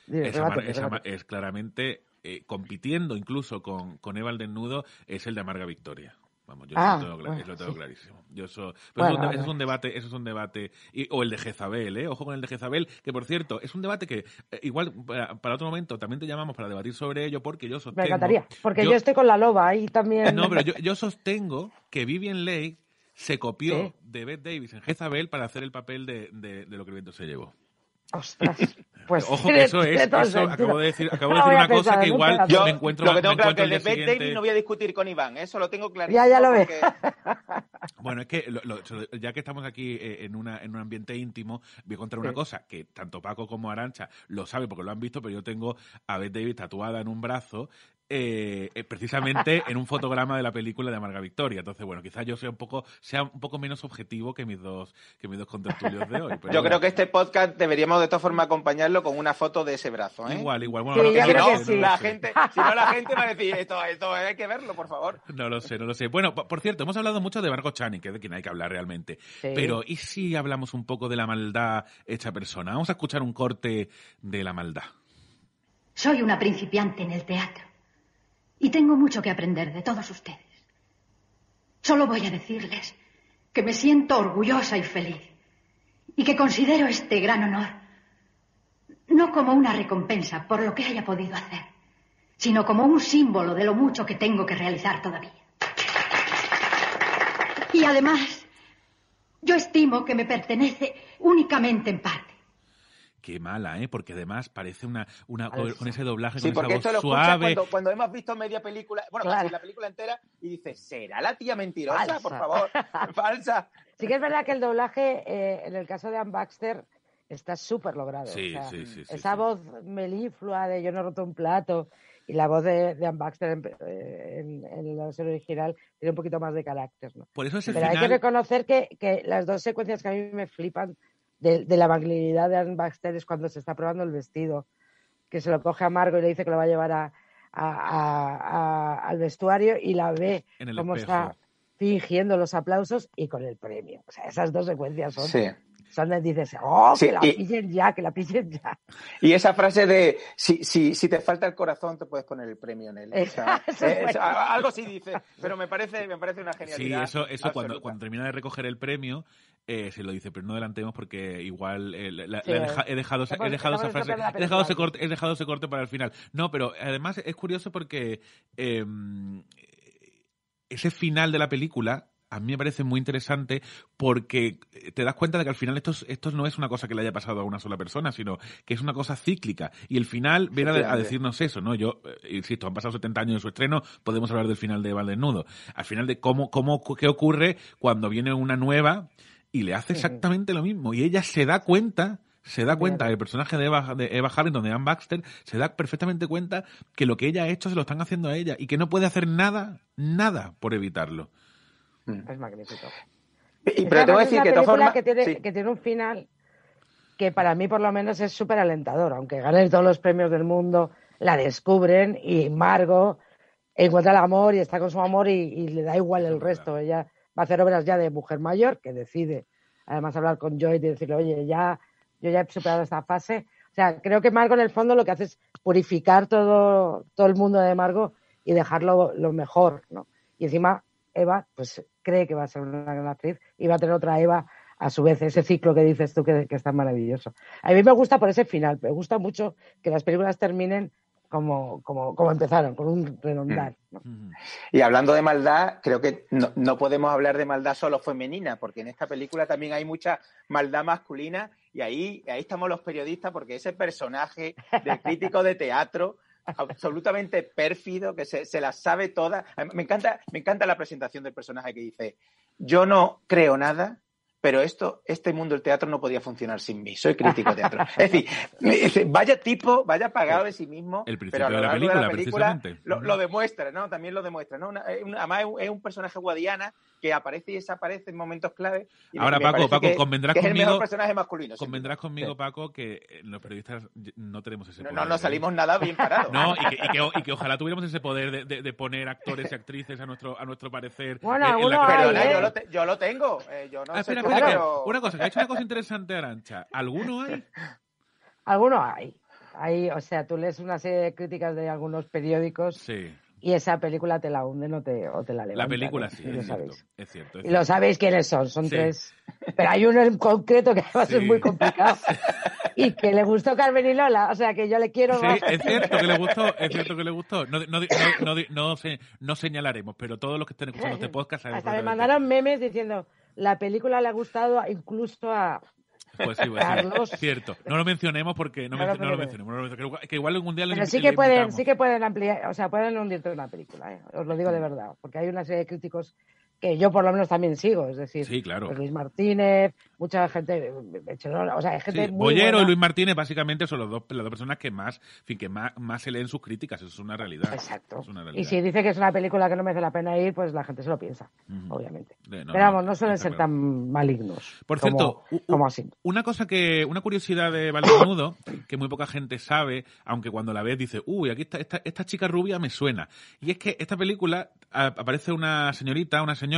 es claramente, eh, compitiendo incluso con, con Eva el Desnudo, es el de Amarga Victoria. Vamos, yo Ah, lo tengo, cla- bueno, eso lo tengo sí. clarísimo. Yo eso, pero Bueno, eso, es un, eso es un debate, eso es un debate, y- o el de Jezabel, ¿eh? Ojo con el de Jezabel, que por cierto, es un debate que eh, igual para, para otro momento también te llamamos para debatir sobre ello, porque yo sostengo... Me encantaría, porque yo, estoy con la loba ahí también. No, pero yo, yo sostengo que Vivian Leigh se copió Sí. de Bette Davis en Jezabel para hacer el papel de, de, de lo que el viento se llevó. Ostras, pues Ojo que eso es, eso, acabo de decir, acabo de decir una cosa que igual Yo me encuentro, lo que tengo claro que el de Davis no voy a discutir con Iván, eso lo tengo clarísimo. Ya, ya lo ve. porque- Bueno, es que lo- lo- ya que estamos aquí eh, en, una, en un ambiente íntimo, voy a contar una cosa que tanto Paco como Arancha lo saben porque lo han visto, pero yo tengo a Bette Davis tatuada en un brazo, eh, eh, precisamente en un fotograma de la película de Amarga Victoria. Entonces, bueno, quizás yo sea un poco sea un poco menos objetivo que mis dos que mis dos contertulios de hoy. pero Yo bueno. creo que este podcast deberíamos de todas formas acompañarlo con una foto de ese brazo, ¿eh? Igual, igual. Bueno, Sí, no, sí. la gente, si no la gente va a decir, esto, esto hay que verlo, por favor. No lo sé, no lo sé. Bueno, po- por cierto, hemos hablado mucho de Margot Channing, que es de quien hay que hablar realmente. Sí. Pero, ¿y si hablamos un poco de la maldad hecha persona? Vamos a escuchar un corte de la maldad. Soy una principiante en el teatro y tengo mucho que aprender de todos ustedes. Solo voy a decirles que me siento orgullosa y feliz y que considero este gran honor no como una recompensa por lo que haya podido hacer, sino como un símbolo de lo mucho que tengo que realizar todavía. Y además, yo estimo que me pertenece únicamente en parte. Qué mala, ¿eh? Porque además parece una, una con, ese doblaje, Sí, con porque esa esto voz lo escuchas suave. cuando, cuando hemos visto media película, bueno, Claro. casi la película entera, y dices, ¿será la tía mentirosa? Falsa. Por favor, falsa. Sí que es verdad que el doblaje, eh, en el caso de Anne Baxter, está súper logrado. Sí, o sea, sí, sí, sí, esa sí. voz meliflua de Yo no he roto un plato y la voz de, de Anne Baxter en, en- en la versión original tiene un poquito más de carácter. ¿no? Por eso ese Pero hay que reconocer que, que las dos secuencias que a mí me flipan de, de la amabilidad de Anne Baxter es cuando se está probando el vestido, que se lo coge a Margo y le dice que lo va a llevar a, a- a- a- al vestuario y la ve cómo espejo. está fingiendo los aplausos y con el premio. O sea, esas dos secuencias son, Sí. son de dices, oh, Sí, que la y- pillen ya, que la pillen ya. Y esa frase de, si, si, si te falta el corazón, te puedes poner el premio en él. O sea, es algo sí dice, pero me parece, me parece una Sí, genialidad. eso, eso cuando, cuando termina de recoger el premio, eh, se lo dice, pero no adelantemos porque igual eh, la- la- Sí, la he, deja- he dejado, esa- he estamos- dejado esa estamos frase, en la he dejado, ese corte, he dejado ese corte para el final. No, pero además es curioso porque eh, ese final de la película a mí me parece muy interesante porque te das cuenta de que al final esto, es- esto no es una cosa que le haya pasado a una sola persona, sino que es una cosa cíclica. Y el final viene a, decirnos eso, ¿no? Yo, eh, insisto, han pasado 70 años de su estreno, podemos hablar del final de Val Desnudo. Al final de cómo, cómo, qué ocurre cuando viene una nueva y le hace exactamente lo mismo. Y ella se da cuenta, se da cuenta, el personaje de Eva, de Eva Harrington, de Anne Baxter, se da perfectamente cuenta que lo que ella ha hecho se lo están haciendo a ella y que no puede hacer nada, nada por evitarlo. Es magnífico. Y, pero tengo que es decir una que de formas. que tiene, sí. que tiene un final que para mí por lo menos es súper alentador, aunque gane todos los premios del mundo, la descubren y Margo encuentra el amor y está con su amor y, y le da igual el resto. Ella va a hacer obras ya de mujer mayor que decide además hablar con Joy y decirle, oye, ya, yo ya he superado esta fase. O sea, creo que Margo en el fondo lo que hace es purificar todo, todo el mundo de Margo y dejarlo lo mejor, ¿no? Y encima Eva, pues cree que va a ser una gran actriz y va a tener otra Eva a su vez, ese ciclo que dices tú que, que es tan maravilloso. A mí me gusta por ese final, me gusta mucho que las películas terminen como, como, como empezaron, con un redondar. ¿no? Y hablando de maldad, creo que no, no podemos hablar de maldad solo femenina, porque en esta película también hay mucha maldad masculina y ahí, ahí estamos los periodistas, porque ese personaje del crítico de teatro absolutamente pérfido, que se, se las sabe todas. Me encanta, me encanta la presentación del personaje que dice, yo no creo nada, pero esto, este mundo del teatro no podía funcionar sin mí. Soy crítico de teatro. Es decir, vaya tipo, vaya pagado de sí mismo, El pero a lo de la largo película, de la película precisamente. lo, lo demuestra, ¿no? También lo demuestra, ¿no? Una- un- además es un, personaje guadiana que aparece y desaparece en momentos clave. y Ahora, Paco, Paco, que- convendrás que es el conmigo. mejor personaje masculino. Convendrás conmigo, Sí. Paco, que eh, los periodistas no tenemos ese No, poder. no, no ¿eh? salimos nada bien parados. No, y que, y que- y que ojalá tuviéramos ese poder de, de- de poner actores y actrices a nuestro, a nuestro parecer. Bueno, eh, en la hay, ¿eh? yo, lo te- yo lo tengo. eh, yo no Ah, sé espera, Una cosa, que ha hecho una cosa interesante, Arancha. ¿Alguno hay? Algunos hay. Hay, o sea, tú lees una serie de críticas de algunos periódicos Sí. y esa película te la hunden o te, o te la levantan. La película sí, Y lo es cierto. sabéis. Es cierto. es Y lo cierto. sabéis quiénes son, son Sí. tres. Pero hay uno en concreto que además Sí. es muy complicado y que le gustó Carmen y Lola, o sea que yo le quiero Sí, más. es cierto que le gustó, es cierto que le gustó. No, no, no, no, no, se- no señalaremos, pero todos los que estén escuchando este podcast saben Hasta me mandaron memes diciendo la película le ha gustado incluso a Pues sí, pues sí, Carlos. cierto. No lo mencionemos porque no, lo mencio- no lo mencionemos. no lo mencionemos, que, igual algún día le Pero sí que pueden, sí que pueden ampliar, o sea, pueden hundirte una película, ¿eh? os lo digo de verdad, porque hay una serie de críticos que yo por lo menos también sigo, es decir, Sí, claro. pues Luis Martínez, mucha gente, Echerola, o sea, hay gente Sí, muy Bollero buena. y Luis Martínez básicamente son los dos, las dos personas que más, en fin, que más, más se leen sus críticas. Eso es una realidad. Exacto. Y si dice que es una película que no merece la pena ir, pues la gente se lo piensa, obviamente. Eh, no, Pero vamos, no, suelen ser claro. tan malignos. Por cierto, u- como así. una cosa que, una curiosidad de Valdenudo, que muy poca gente sabe, aunque cuando la ves dice, uy, aquí está, esta, esta chica rubia me suena. Y es que esta película a- aparece una señorita, una señora,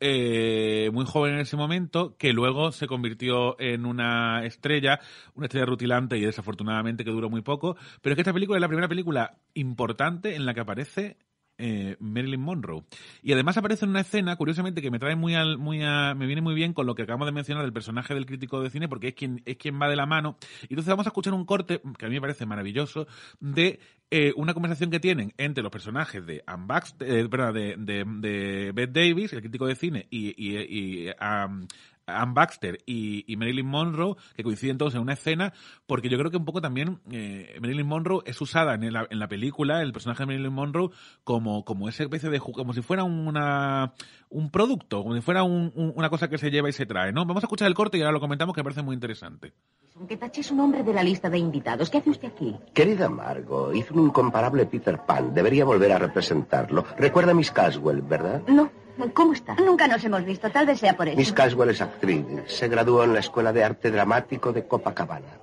eh, muy joven en ese momento, que luego se convirtió en una estrella, una estrella rutilante y desafortunadamente que duró muy poco. Pero es que esta película es la primera película importante en la que aparece eh, Marilyn Monroe. Y además aparece en una escena, curiosamente, que me trae muy al, muy me viene muy bien con lo que acabamos de mencionar del personaje del crítico de cine, porque es quien, es quien va de la mano. Y entonces vamos a escuchar un corte, que a mí me parece maravilloso, de eh, una conversación que tienen entre los personajes de Anne Baxter, eh, perdón, de, de, Bette Davis, el crítico de cine, y, y, y, um, Anne Baxter y, y Marilyn Monroe, que coinciden todos en una escena, porque yo creo que un poco también eh, Marilyn Monroe es usada en la, en la película, el personaje de Marilyn Monroe, como, como esa especie de, como si fuera una, un producto, como si fuera un- un- una cosa que se lleva y se trae, ¿no? Vamos a escuchar el corte y ahora lo comentamos que me parece muy interesante. Aunque taché su nombre de la lista de invitados, ¿qué hace usted aquí? Querida Margot, hizo un incomparable Peter Pan. Debería volver a representarlo. Recuerda a Miss Caswell, ¿verdad? No. ¿Cómo está? Nunca nos hemos visto, tal vez sea por eso. Miss Caswell es actriz. Se graduó en la Escuela de Arte Dramático de Copacabana.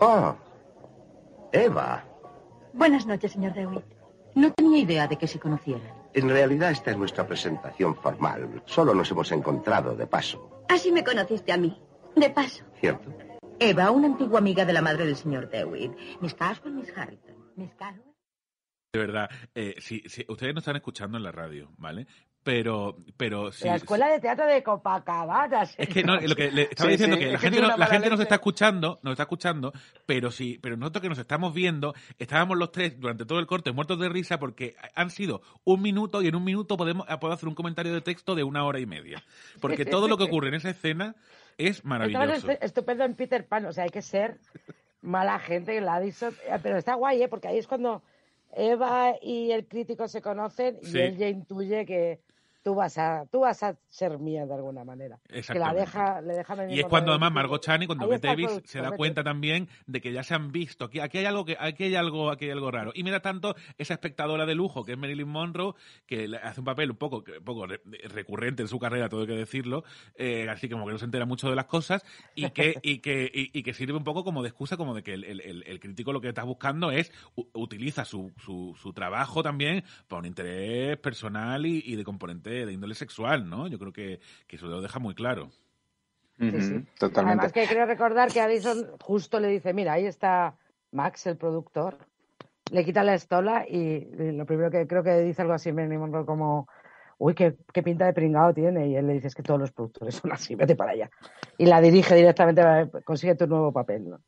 Oh, Eva. Buenas noches, señor DeWitt. No tenía idea de que se conocieran. En realidad esta es nuestra presentación formal. Solo nos hemos encontrado de paso, Así me conociste a mí. De paso. ¿cierto? Eva, una antigua amiga de la madre del señor DeWitt. Miss Caswell, Miss Harrington. Miss Caswell. De verdad, eh, si, si- ustedes no están escuchando en la radio, ¿vale? Pero, pero sí. La Escuela de Teatro de Copacabana. Es que no, lo que le estaba Sí, diciendo sí, que es la que gente, no, una la gente nos está escuchando, nos está escuchando, pero sí, pero nosotros que nos estamos viendo, estábamos los tres durante todo el corte muertos de risa porque han sido un minuto y en un minuto podemos puedo hacer un comentario de texto de una hora y media. Porque todo lo que ocurre en esa escena es maravilloso. estu- estupendo en Peter Pan, o sea, hay que ser mala gente, la Addison, eh, pero está guay, ¿eh? porque ahí es cuando Eva y el crítico se conocen y él ya intuye que tú vas a tú vas a ser mía de alguna manera. Que la Exactamente. deja, le deja venir Y es cuando además. Margot Chaney, cuando Bette Davis producto, se da cuenta también de que ya se han visto, aquí, aquí hay algo que aquí hay algo, aquí hay algo raro. Y mira tanto esa espectadora de lujo que es Marilyn Monroe, que hace un papel un poco, un poco re- recurrente en su carrera, todo hay que decirlo, eh, así como que no se entera mucho de las cosas, y que, y que, y, y que sirve un poco como de excusa, como de que el, el- el- crítico lo que está buscando es, utiliza su, su, su trabajo también para un interés personal y, y de componente de índole sexual, ¿no? Yo creo que, que eso lo deja muy claro. Sí, sí. Totalmente. Además que creo recordar que Addison justo le dice, mira, ahí está Max, el productor, le quita la estola y, y lo primero que creo que dice algo así Marilyn Monroe como, uy, qué, qué pinta de pringado tiene. Y él le dice, es que todos los productores son así, vete para allá. Y la dirige directamente, "Va, consigue tu nuevo papel, ¿no?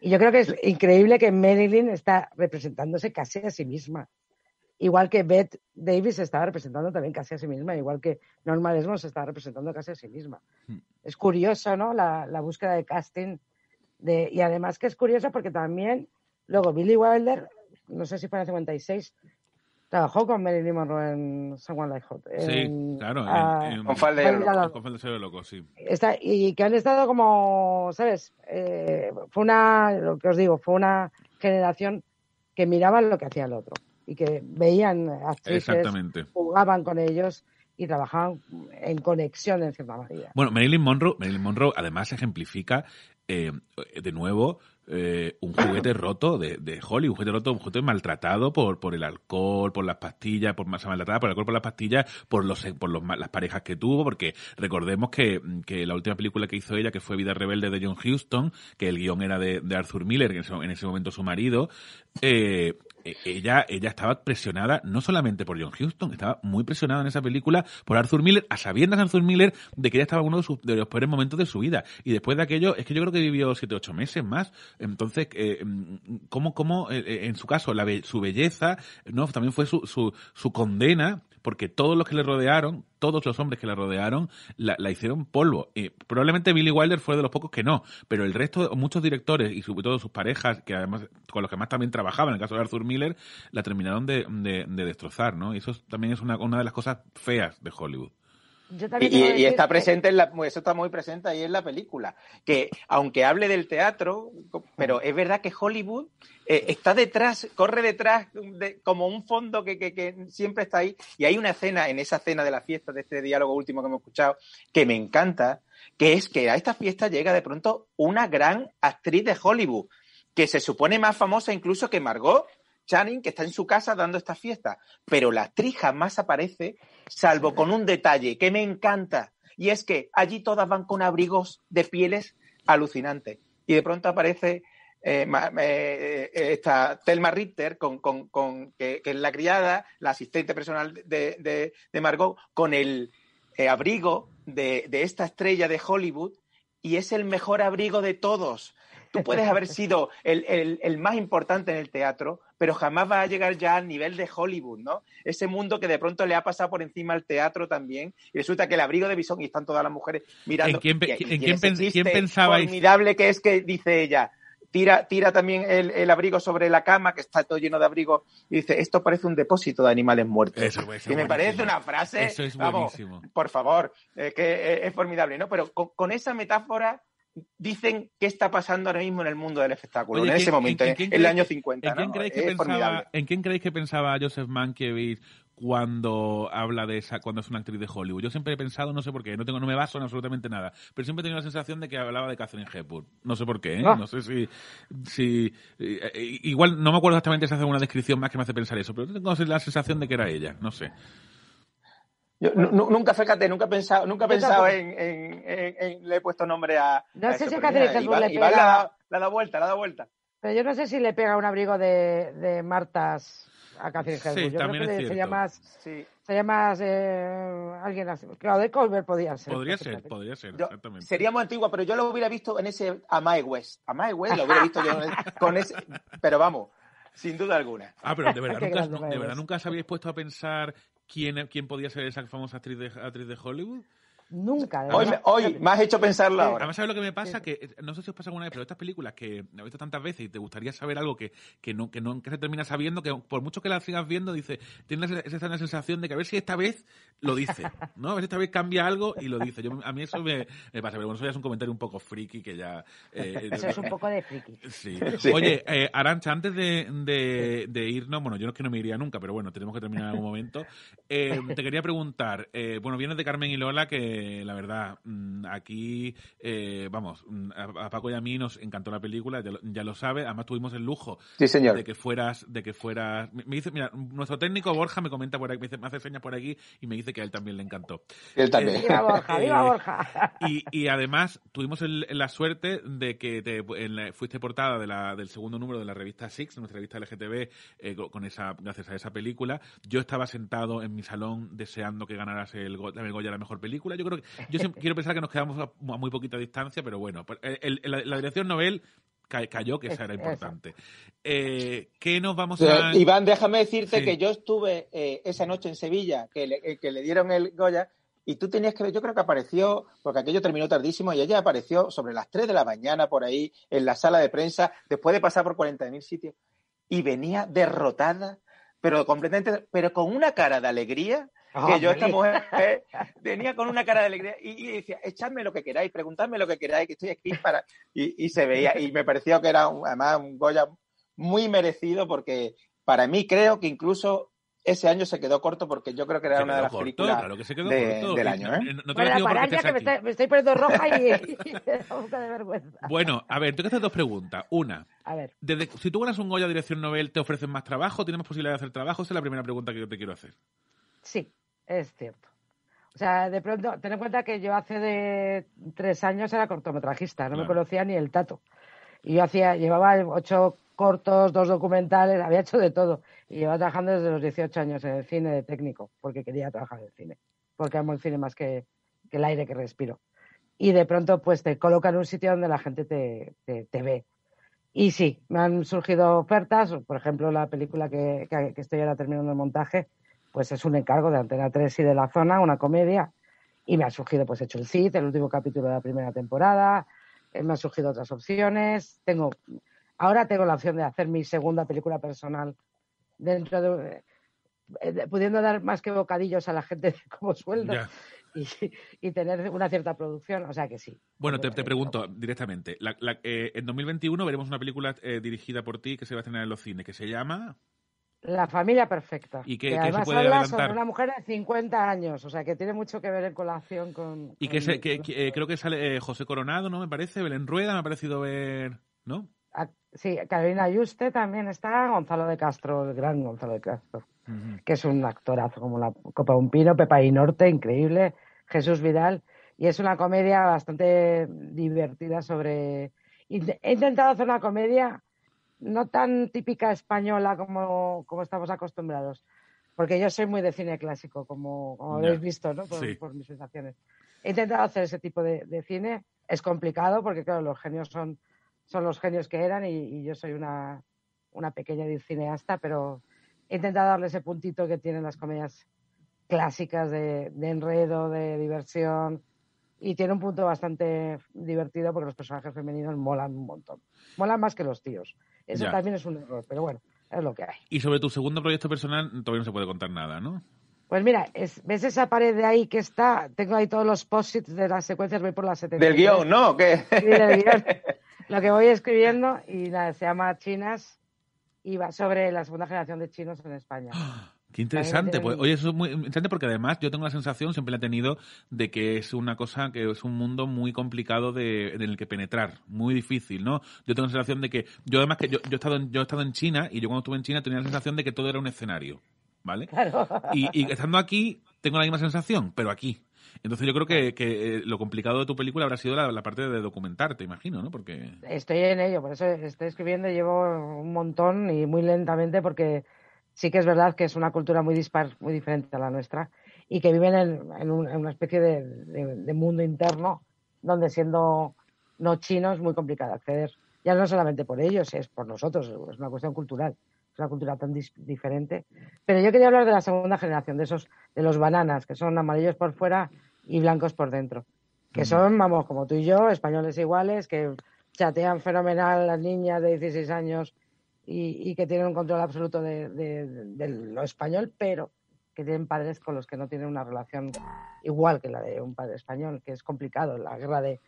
Y yo creo que es increíble que Marilyn está representándose casi a sí misma. Igual que Beth Davis se estaba representando también casi a sí misma, igual que Norma Desmond se estaba representando casi a sí misma. Hmm. Es curioso, ¿no? La, la búsqueda de casting. De, y además que es curioso porque también, luego Billy Wilder, no sé si fue en el 56, trabajó con Marilyn Monroe en Someone Like Hot. Sí, en- claro. en- ah, en- Con falda de con loco. sí. está, y que han estado como, ¿sabes? Eh, fue una, lo que os digo, fue una generación que miraban lo que hacía el otro y que veían actrices, jugaban con ellos y trabajaban en conexión en cierta manera. Bueno, Marilyn Monroe, Marilyn Monroe además ejemplifica eh, de nuevo eh, un juguete roto de, de Hollywood, un juguete roto, un juguete maltratado por, por el alcohol, por las pastillas, por más maltratada por el alcohol, por las pastillas, por los por los, las parejas que tuvo, porque recordemos que, que la última película que hizo ella, que fue Vida Rebelde de John Huston, que el guion era de, de Arthur Miller, que en ese, en ese momento su marido, eh, ella, ella estaba presionada no solamente por John Huston, estaba muy presionada en esa película por Arthur Miller, a sabiendas Arthur Miller de que ella estaba en uno de, sus, los peores momentos de su vida. Y después de aquello, es que yo creo que vivió siete ocho meses más. Entonces, eh, ¿cómo, cómo eh, eh, en su caso, la su belleza, no también fue su, su, su condena? Porque todos los que le rodearon, todos los hombres que la rodearon, la, la hicieron polvo. Eh, probablemente Billy Wilder fue de los pocos que no, pero el resto, muchos directores y sobre todo sus parejas, que además con los que más también trabajaban, en el caso de Arthur Miller, la terminaron de, de- de destrozar, ¿no? Y eso es- también es una, una de las cosas feas de Hollywood. Yo Y, está que- presente en la, eso está muy presente ahí en la película. Que aunque hable del teatro, pero es verdad que Hollywood eh, está detrás, corre detrás de- como un fondo que, que- que siempre está ahí. Y hay una escena, en esa escena de la fiesta, de este diálogo último que hemos escuchado, que me encanta, que es que a esta fiesta llega de pronto una gran actriz de Hollywood, que se supone más famosa incluso que Margot Channing, que está en su casa dando esta fiesta. Pero la actriz jamás aparece, salvo con un detalle que me encanta. Y es que allí todas van con abrigos de pieles alucinantes. Y de pronto aparece eh, eh, eh, esta Thelma Richter, con, con- con- que, es la criada, la asistente personal de, de- Margot, con el abrigo de, de esta estrella de Hollywood. Y es el mejor abrigo de todos. Tú puedes haber sido el, el- el más importante en el teatro, pero jamás vas a llegar ya al nivel de Hollywood, ¿no? Ese mundo que de pronto le ha pasado por encima al teatro también, y resulta que el abrigo de Bison, y están todas las mujeres mirando. ¿En quién y- y en tiene quién chiste quién pensabais? Formidable que es que dice ella. Tira, tira también el, el abrigo sobre la cama, que está todo lleno de abrigo, y dice, esto parece un depósito de animales muertos. Eso, eso es que me buenísimo. parece una frase, Eso es vamos, por favor, eh, que es, es formidable, ¿no? Pero con, con esa metáfora dicen qué está pasando ahora mismo en el mundo del espectáculo, Oye, en ese ¿quién- momento, en- en, el año 50. ¿En quién, ¿no? creéis que pensaba, formidable. ¿En quién creéis que pensaba Joseph Mankiewicz cuando habla de esa, cuando es una actriz de Hollywood? Yo siempre he pensado, no sé por qué, no tengo, no me baso en absolutamente nada, pero siempre he tenido la sensación de que hablaba de Catherine Hepburn. No sé por qué, ¿eh? Ah. no sé si, si eh, eh, igual no me acuerdo exactamente si hace alguna descripción más que me hace pensar eso, pero tengo la sensación de que era ella, no sé. Yo nu- nu- nunca, fíjate, nunca he pensado, nunca he Yo pensado en, en- en- en- le he puesto nombre a. No a sé si Catherine Hepburn Iván- le pega- le ha dado- le ha dado vuelta, le ha dado vuelta. Pero yo no sé si le pega un abrigo de, de Martas a Catherine Sí, Hepburn. yo creo también que es le- sería cierto. más, Sí. sería más eh, alguien así. Claro, de Colbert podía ser. Podría ser, podría ser, Yo- exactamente. Sería muy antigua, pero yo lo hubiera visto en ese Amae West. Amae West lo hubiera visto yo con ese. Pero vamos, sin duda alguna. Ah, pero de verdad, nunca, de verdad nunca os habéis puesto a pensar quién, quién podía ser esa famosa actriz de, actriz de Hollywood. Nunca. de Hoy, me, hoy me has hecho pensarlo ahora. Además, ¿sabes lo que me pasa? Que eh, no sé si os pasa alguna vez, pero estas películas que he visto tantas veces y te gustaría saber algo que, que no que no que se termina sabiendo, que por mucho que la sigas viendo, dice, tienes esa, esa sensación de que a ver si esta vez lo dice, ¿no? A ver si esta vez cambia algo y lo dice. Yo, a mí eso me, me pasa, pero bueno, eso ya es un comentario un poco friki que ya... eh, Eso es un poco de friki. Sí. Sí. Oye, eh, Arancha, antes de, de, de irnos, bueno, yo no es que no me iría nunca, pero bueno, tenemos que terminar en algún momento. Eh, te quería preguntar, eh, bueno, vienes de Carmen y Lola, que la verdad, mm, aquí, eh, vamos, mm, a, Paco y a mí nos encantó la película, ya lo, ya lo sabe, además tuvimos el lujo Sí, señor. de que fueras, de que fueras, me me dice, mira, nuestro técnico Borja me comenta por aquí, me, dice- me hace señas por aquí y me dice que a él también le encantó. Él también. Viva Borja, viva Eh, Borja. y, y además tuvimos el- la suerte de que te, en la- fuiste portada de la, del segundo número de la revista Six, nuestra revista LGTB, eh, co- con esa, gracias a esa película. Yo estaba sentado en mi salón deseando que ganaras el, el Goya la mejor película. Yo creo que, yo siempre- quiero pensar que nos quedamos a, a muy poquita distancia, pero bueno, eh, el- el- la, la dirección Nobel ca- cayó, que esa era importante. Eh, ¿Qué nos vamos Pero, a...? Iván, déjame decirte Sí. que yo estuve eh, esa noche en Sevilla, que le, eh, que le dieron el Goya, y tú tenías que ver, yo creo que apareció, porque aquello terminó tardísimo, y ella apareció sobre las 3 de la mañana por ahí, en la sala de prensa, después de pasar por 40.000 sitios, y venía derrotada, pero completamente, pero con una cara de alegría, que yo esta mujer eh, venía con una cara de alegría y, y decía, echadme lo que queráis, preguntadme lo que queráis, que estoy aquí para... Y, y se veía, y me pareció que era un- además un Goya muy merecido porque para mí creo que incluso ese año se quedó corto porque yo creo que era Se una de las corto, películas claro que se quedó de- corto. del año. ¿eh? no- no te Bueno, parar ya que me, está- me estoy poniendo roja y, y de vergüenza. Bueno, a ver, tengo que hacer dos preguntas. Una, A ver, desde, si tú ganas un Goya Dirección Nobel, ¿te ofrecen más trabajo? ¿Tienes más posibilidad de hacer trabajo? Esa es la primera pregunta que yo te quiero hacer. sí, es cierto. O sea, de pronto, ten en cuenta que yo hace de tres años era cortometrajista, no me conocía ni el tato. Y yo hacía, llevaba ocho cortos, dos documentales, había hecho de todo. Y llevaba trabajando desde los 18 años en el cine de técnico, porque quería trabajar en el cine. Porque amo el cine más que, que el aire que respiro. Y de pronto, pues te colocan en un sitio donde la gente te, te, te ve. Y sí, me han surgido ofertas, por ejemplo, la película que, que, que estoy ahora terminando el montaje, pues es un encargo de Antena 3 y de la zona, una comedia, y me ha surgido, pues he hecho el CID, el último capítulo de la primera temporada, eh, me han surgido otras opciones, tengo, ahora tengo la opción de hacer mi segunda película personal dentro de, eh, pudiendo dar más que bocadillos a la gente como sueldo y, y tener una cierta producción, o sea que sí. Bueno, te, te pregunto directamente. La- la- eh, en 2021 veremos una película eh, dirigida por ti que se va a estrenar en los cines, que se llama... La familia perfecta. ¿Y que qué se además puede habla adelantar? sobre una mujer de 50 años, o sea que tiene mucho que ver en colación con. Y que, con- se- que- que, eh, creo que sale eh, José Coronado, ¿no? Me parece, Belén Rueda, me ha parecido ver... ¿No? Ah, Sí, Carolina Ayuste también está, Gonzalo de Castro, el gran Gonzalo de Castro, que es un actorazo como la Copa de un Pino, Pepa y Norte, increíble, Jesús Vidal, y es una comedia bastante divertida sobre... He intentado hacer una comedia no tan típica española como, como estamos acostumbrados, porque yo soy muy de cine clásico, como, como Ya, habéis visto, ¿no? Por, sí. por mis sensaciones. He intentado hacer ese tipo de, de cine, es complicado porque, claro, los genios son, son los genios que eran y, y yo soy una, una pequeña cineasta, pero he intentado darle ese puntito que tienen las comedias clásicas de, de enredo, de diversión, y tiene un punto bastante divertido porque los personajes femeninos molan un montón. Molan más que los tíos. Eso Ya. también es un error, pero bueno, es lo que hay. Y sobre tu segundo proyecto personal todavía no se puede contar nada, ¿no? Pues mira, es- ¿ves esa pared de ahí que está? Tengo ahí todos los posits de las secuencias, voy por las 70. Del guion, ¿no? ¿Qué? Sí, del guion. Lo que voy escribiendo y nada, se llama Chinas y va sobre la segunda generación de chinos en España. Qué interesante. Pues, oye, eso es muy interesante porque además yo tengo la sensación, siempre la he tenido, de que es una cosa, que es un mundo muy complicado de, en el que penetrar, muy difícil, ¿no? Yo tengo la sensación de que, yo además que yo, yo he estado en, yo he estado en China y yo cuando estuve en China tenía la sensación de que todo era un escenario, ¿vale? Claro. Y, y estando aquí tengo la misma sensación, pero aquí. Entonces yo creo que, que, eh, lo complicado de tu película habrá sido la, la parte de documentarte, imagino, ¿no? Porque... Estoy en ello, por eso estoy escribiendo, llevo un montón y muy lentamente porque sí que es verdad que es una cultura muy dispar, muy diferente a la nuestra y que viven en, en un- en una especie de, de- de mundo interno donde siendo no chino es muy complicado acceder. Ya no solamente por ellos, es por nosotros, es una cuestión cultural, es una cultura tan diferente. Pero yo quería hablar de la segunda generación, de esos, de los bananas, que son amarillos por fuera y blancos por dentro que son, vamos, como tú y yo, españoles iguales, que chatean fenomenal las niñas de 16 años y, y que tienen un control absoluto de, de- de lo español, pero que tienen padres con los que no tienen una relación igual que la de un padre español, que es complicado, la guerra de,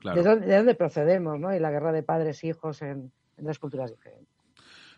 Claro. de, dónde, de dónde procedemos, ¿no? Y la guerra de padres e hijos en, en dos culturas diferentes.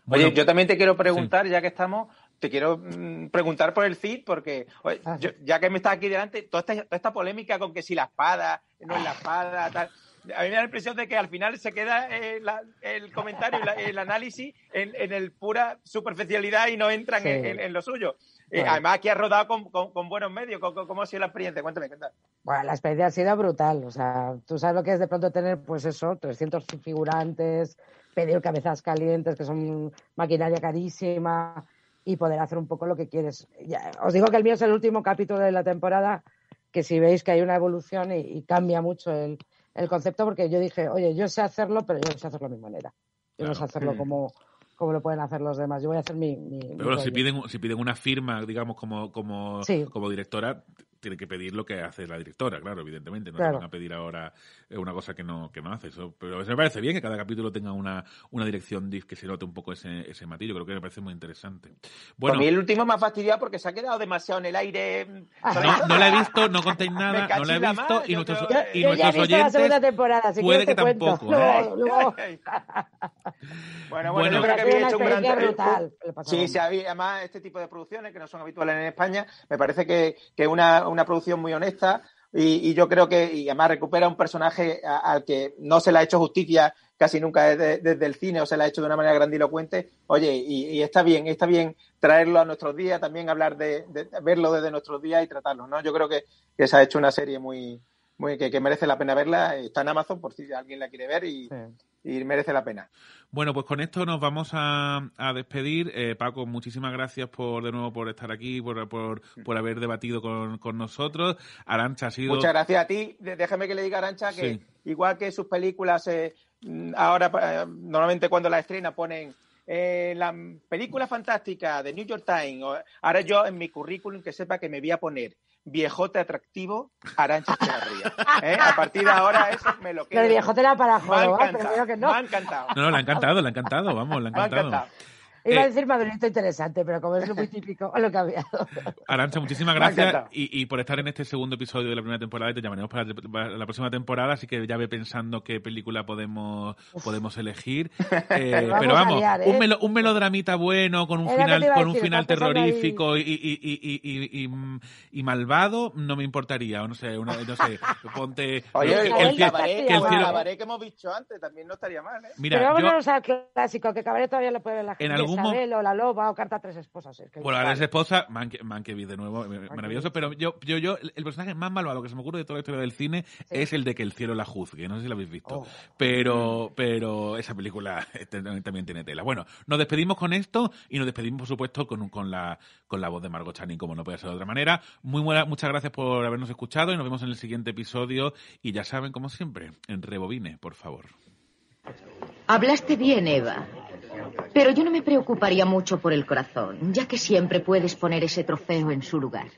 Oye, yo también te quiero preguntar, ya que estamos, te quiero mm, preguntar por el CID, porque oye, Ah, yo- ya que me estás aquí delante, toda esta, toda esta polémica con que si la espada, no es la espada, tal. A mí me da la impresión de que al final se queda eh, la- el comentario, la- el análisis en, en el pura superficialidad y no entran Sí. en, en- en lo suyo. Eh, Bueno. además, aquí has rodado con, con- con buenos medios. ¿Cómo, cómo ha sido la experiencia? Cuéntame, cuéntame. Bueno, la experiencia ha sido brutal. O sea, tú sabes lo que es de pronto tener, pues eso, 300 figurantes, pedir cabezas calientes, que son maquinaria carísima, y poder hacer un poco lo que quieres. Ya, os digo que el mío es el último capítulo de la temporada, que si veis que hay una evolución y, y cambia mucho el, el concepto porque yo dije, oye, yo sé hacerlo, pero yo no sé hacerlo a mi manera. Yo no sé hacerlo como, como lo pueden hacer los demás. Yo voy a hacer mi... mi- mi Pero bueno, si piden, si piden una firma, digamos, como, como, Sí. como directora, tiene que pedir lo que hace la directora, claro, evidentemente. No Claro. te van a pedir ahora eh, una cosa que no, que no hace. Eso, pero eso me parece bien que cada capítulo tenga una, una dirección que se note un poco ese, ese matiz. Yo creo que me parece muy interesante. Bueno, a mí el último me ha fastidiado porque se ha quedado demasiado en el aire. no, no la he visto, no contéis nada, no la he visto más, y nuestros, y Yo nuestros visto la oyentes temporada, si puede que cuento. tampoco. Bueno, bueno, Bueno. yo creo que había una hecho un gran brutal, pasaba Sí, a sí, había, además este tipo de producciones que no son habituales en España, me parece que es una, una producción muy honesta y, yo creo que y además recupera un personaje al que no se le ha hecho justicia casi nunca desde, el cine o se le ha hecho de una manera grandilocuente. Oye, y, está bien, está bien traerlo a nuestros días, también hablar de, verlo desde nuestros días y tratarlo, ¿no? Yo creo que, que se ha hecho una serie muy, muy que merece la pena verla. Está en Amazon por si alguien la quiere ver y, y merece la pena. Bueno, pues con esto nos vamos a, a despedir. Eh, Paco, muchísimas gracias por de nuevo por estar aquí, por, por, por haber debatido con, con nosotros. Arancha ha sido... Muchas gracias a ti. Déjame que le diga a Arancha que Sí. igual que sus películas, eh, ahora eh, normalmente cuando la estrena ponen eh, la película fantástica de New York Times, ahora yo en mi currículum que sepa que me voy a poner viejote atractivo Arancha Echevarría. ¿eh? A partir de ahora eso me lo quedo. Pero el viejote era para Me ha jorobar, pero encantado, creo que no. me ha encantado. No, no, le ha encantado, le ha encantado, vamos, le ha Me ha encantado. Iba a Eh, decir madurito interesante, pero como es muy típico, lo he cambiado. Arancha, muchísimas gracias y, y por estar en este segundo episodio de la primera temporada y te llamaremos para la, la próxima temporada, así que ya ve pensando qué película podemos, podemos elegir. Eh, Vamos pero a vamos, liar, ¿eh? un, melo- un melodramita bueno, con un Era lo final, a con un decir, final estás pensando ahí- terrorífico y, y, y, y, y, y- y- y malvado, no me importaría, o no sé, una- no sé, ponte... Oye, que- el, el cielo- cabaret, que el el cielo- cabaret que hemos dicho antes también no estaría mal, ¿eh? Mira, pero yo- vámonos al clásico, que cabaret todavía lo puede ver la gente. algún mo- Isabel o La Loba o Carta a Tres Esposas. es que- Bueno, ahora es esposa, Manke- Mankiewicz de nuevo, eh, maravilloso, pero yo, yo, yo, el personaje más malvado que se me ocurre de toda la historia del cine es el de que el cielo la juzgue, no sé si lo habéis visto, Oh. pero, pero esa película también también tiene tela. Bueno, nos despedimos con esto y nos despedimos, por supuesto, con, un- con, la, con la voz de Margot Channing, como no puede ser de otra manera. Muy buena, muchas gracias por habernos escuchado y nos vemos en el siguiente episodio y ya saben, como siempre, en Rebobine, por favor. Hablaste bien, Eva. Pero yo no me preocuparía mucho por el corazón, ya que siempre puedes poner ese trofeo en su lugar.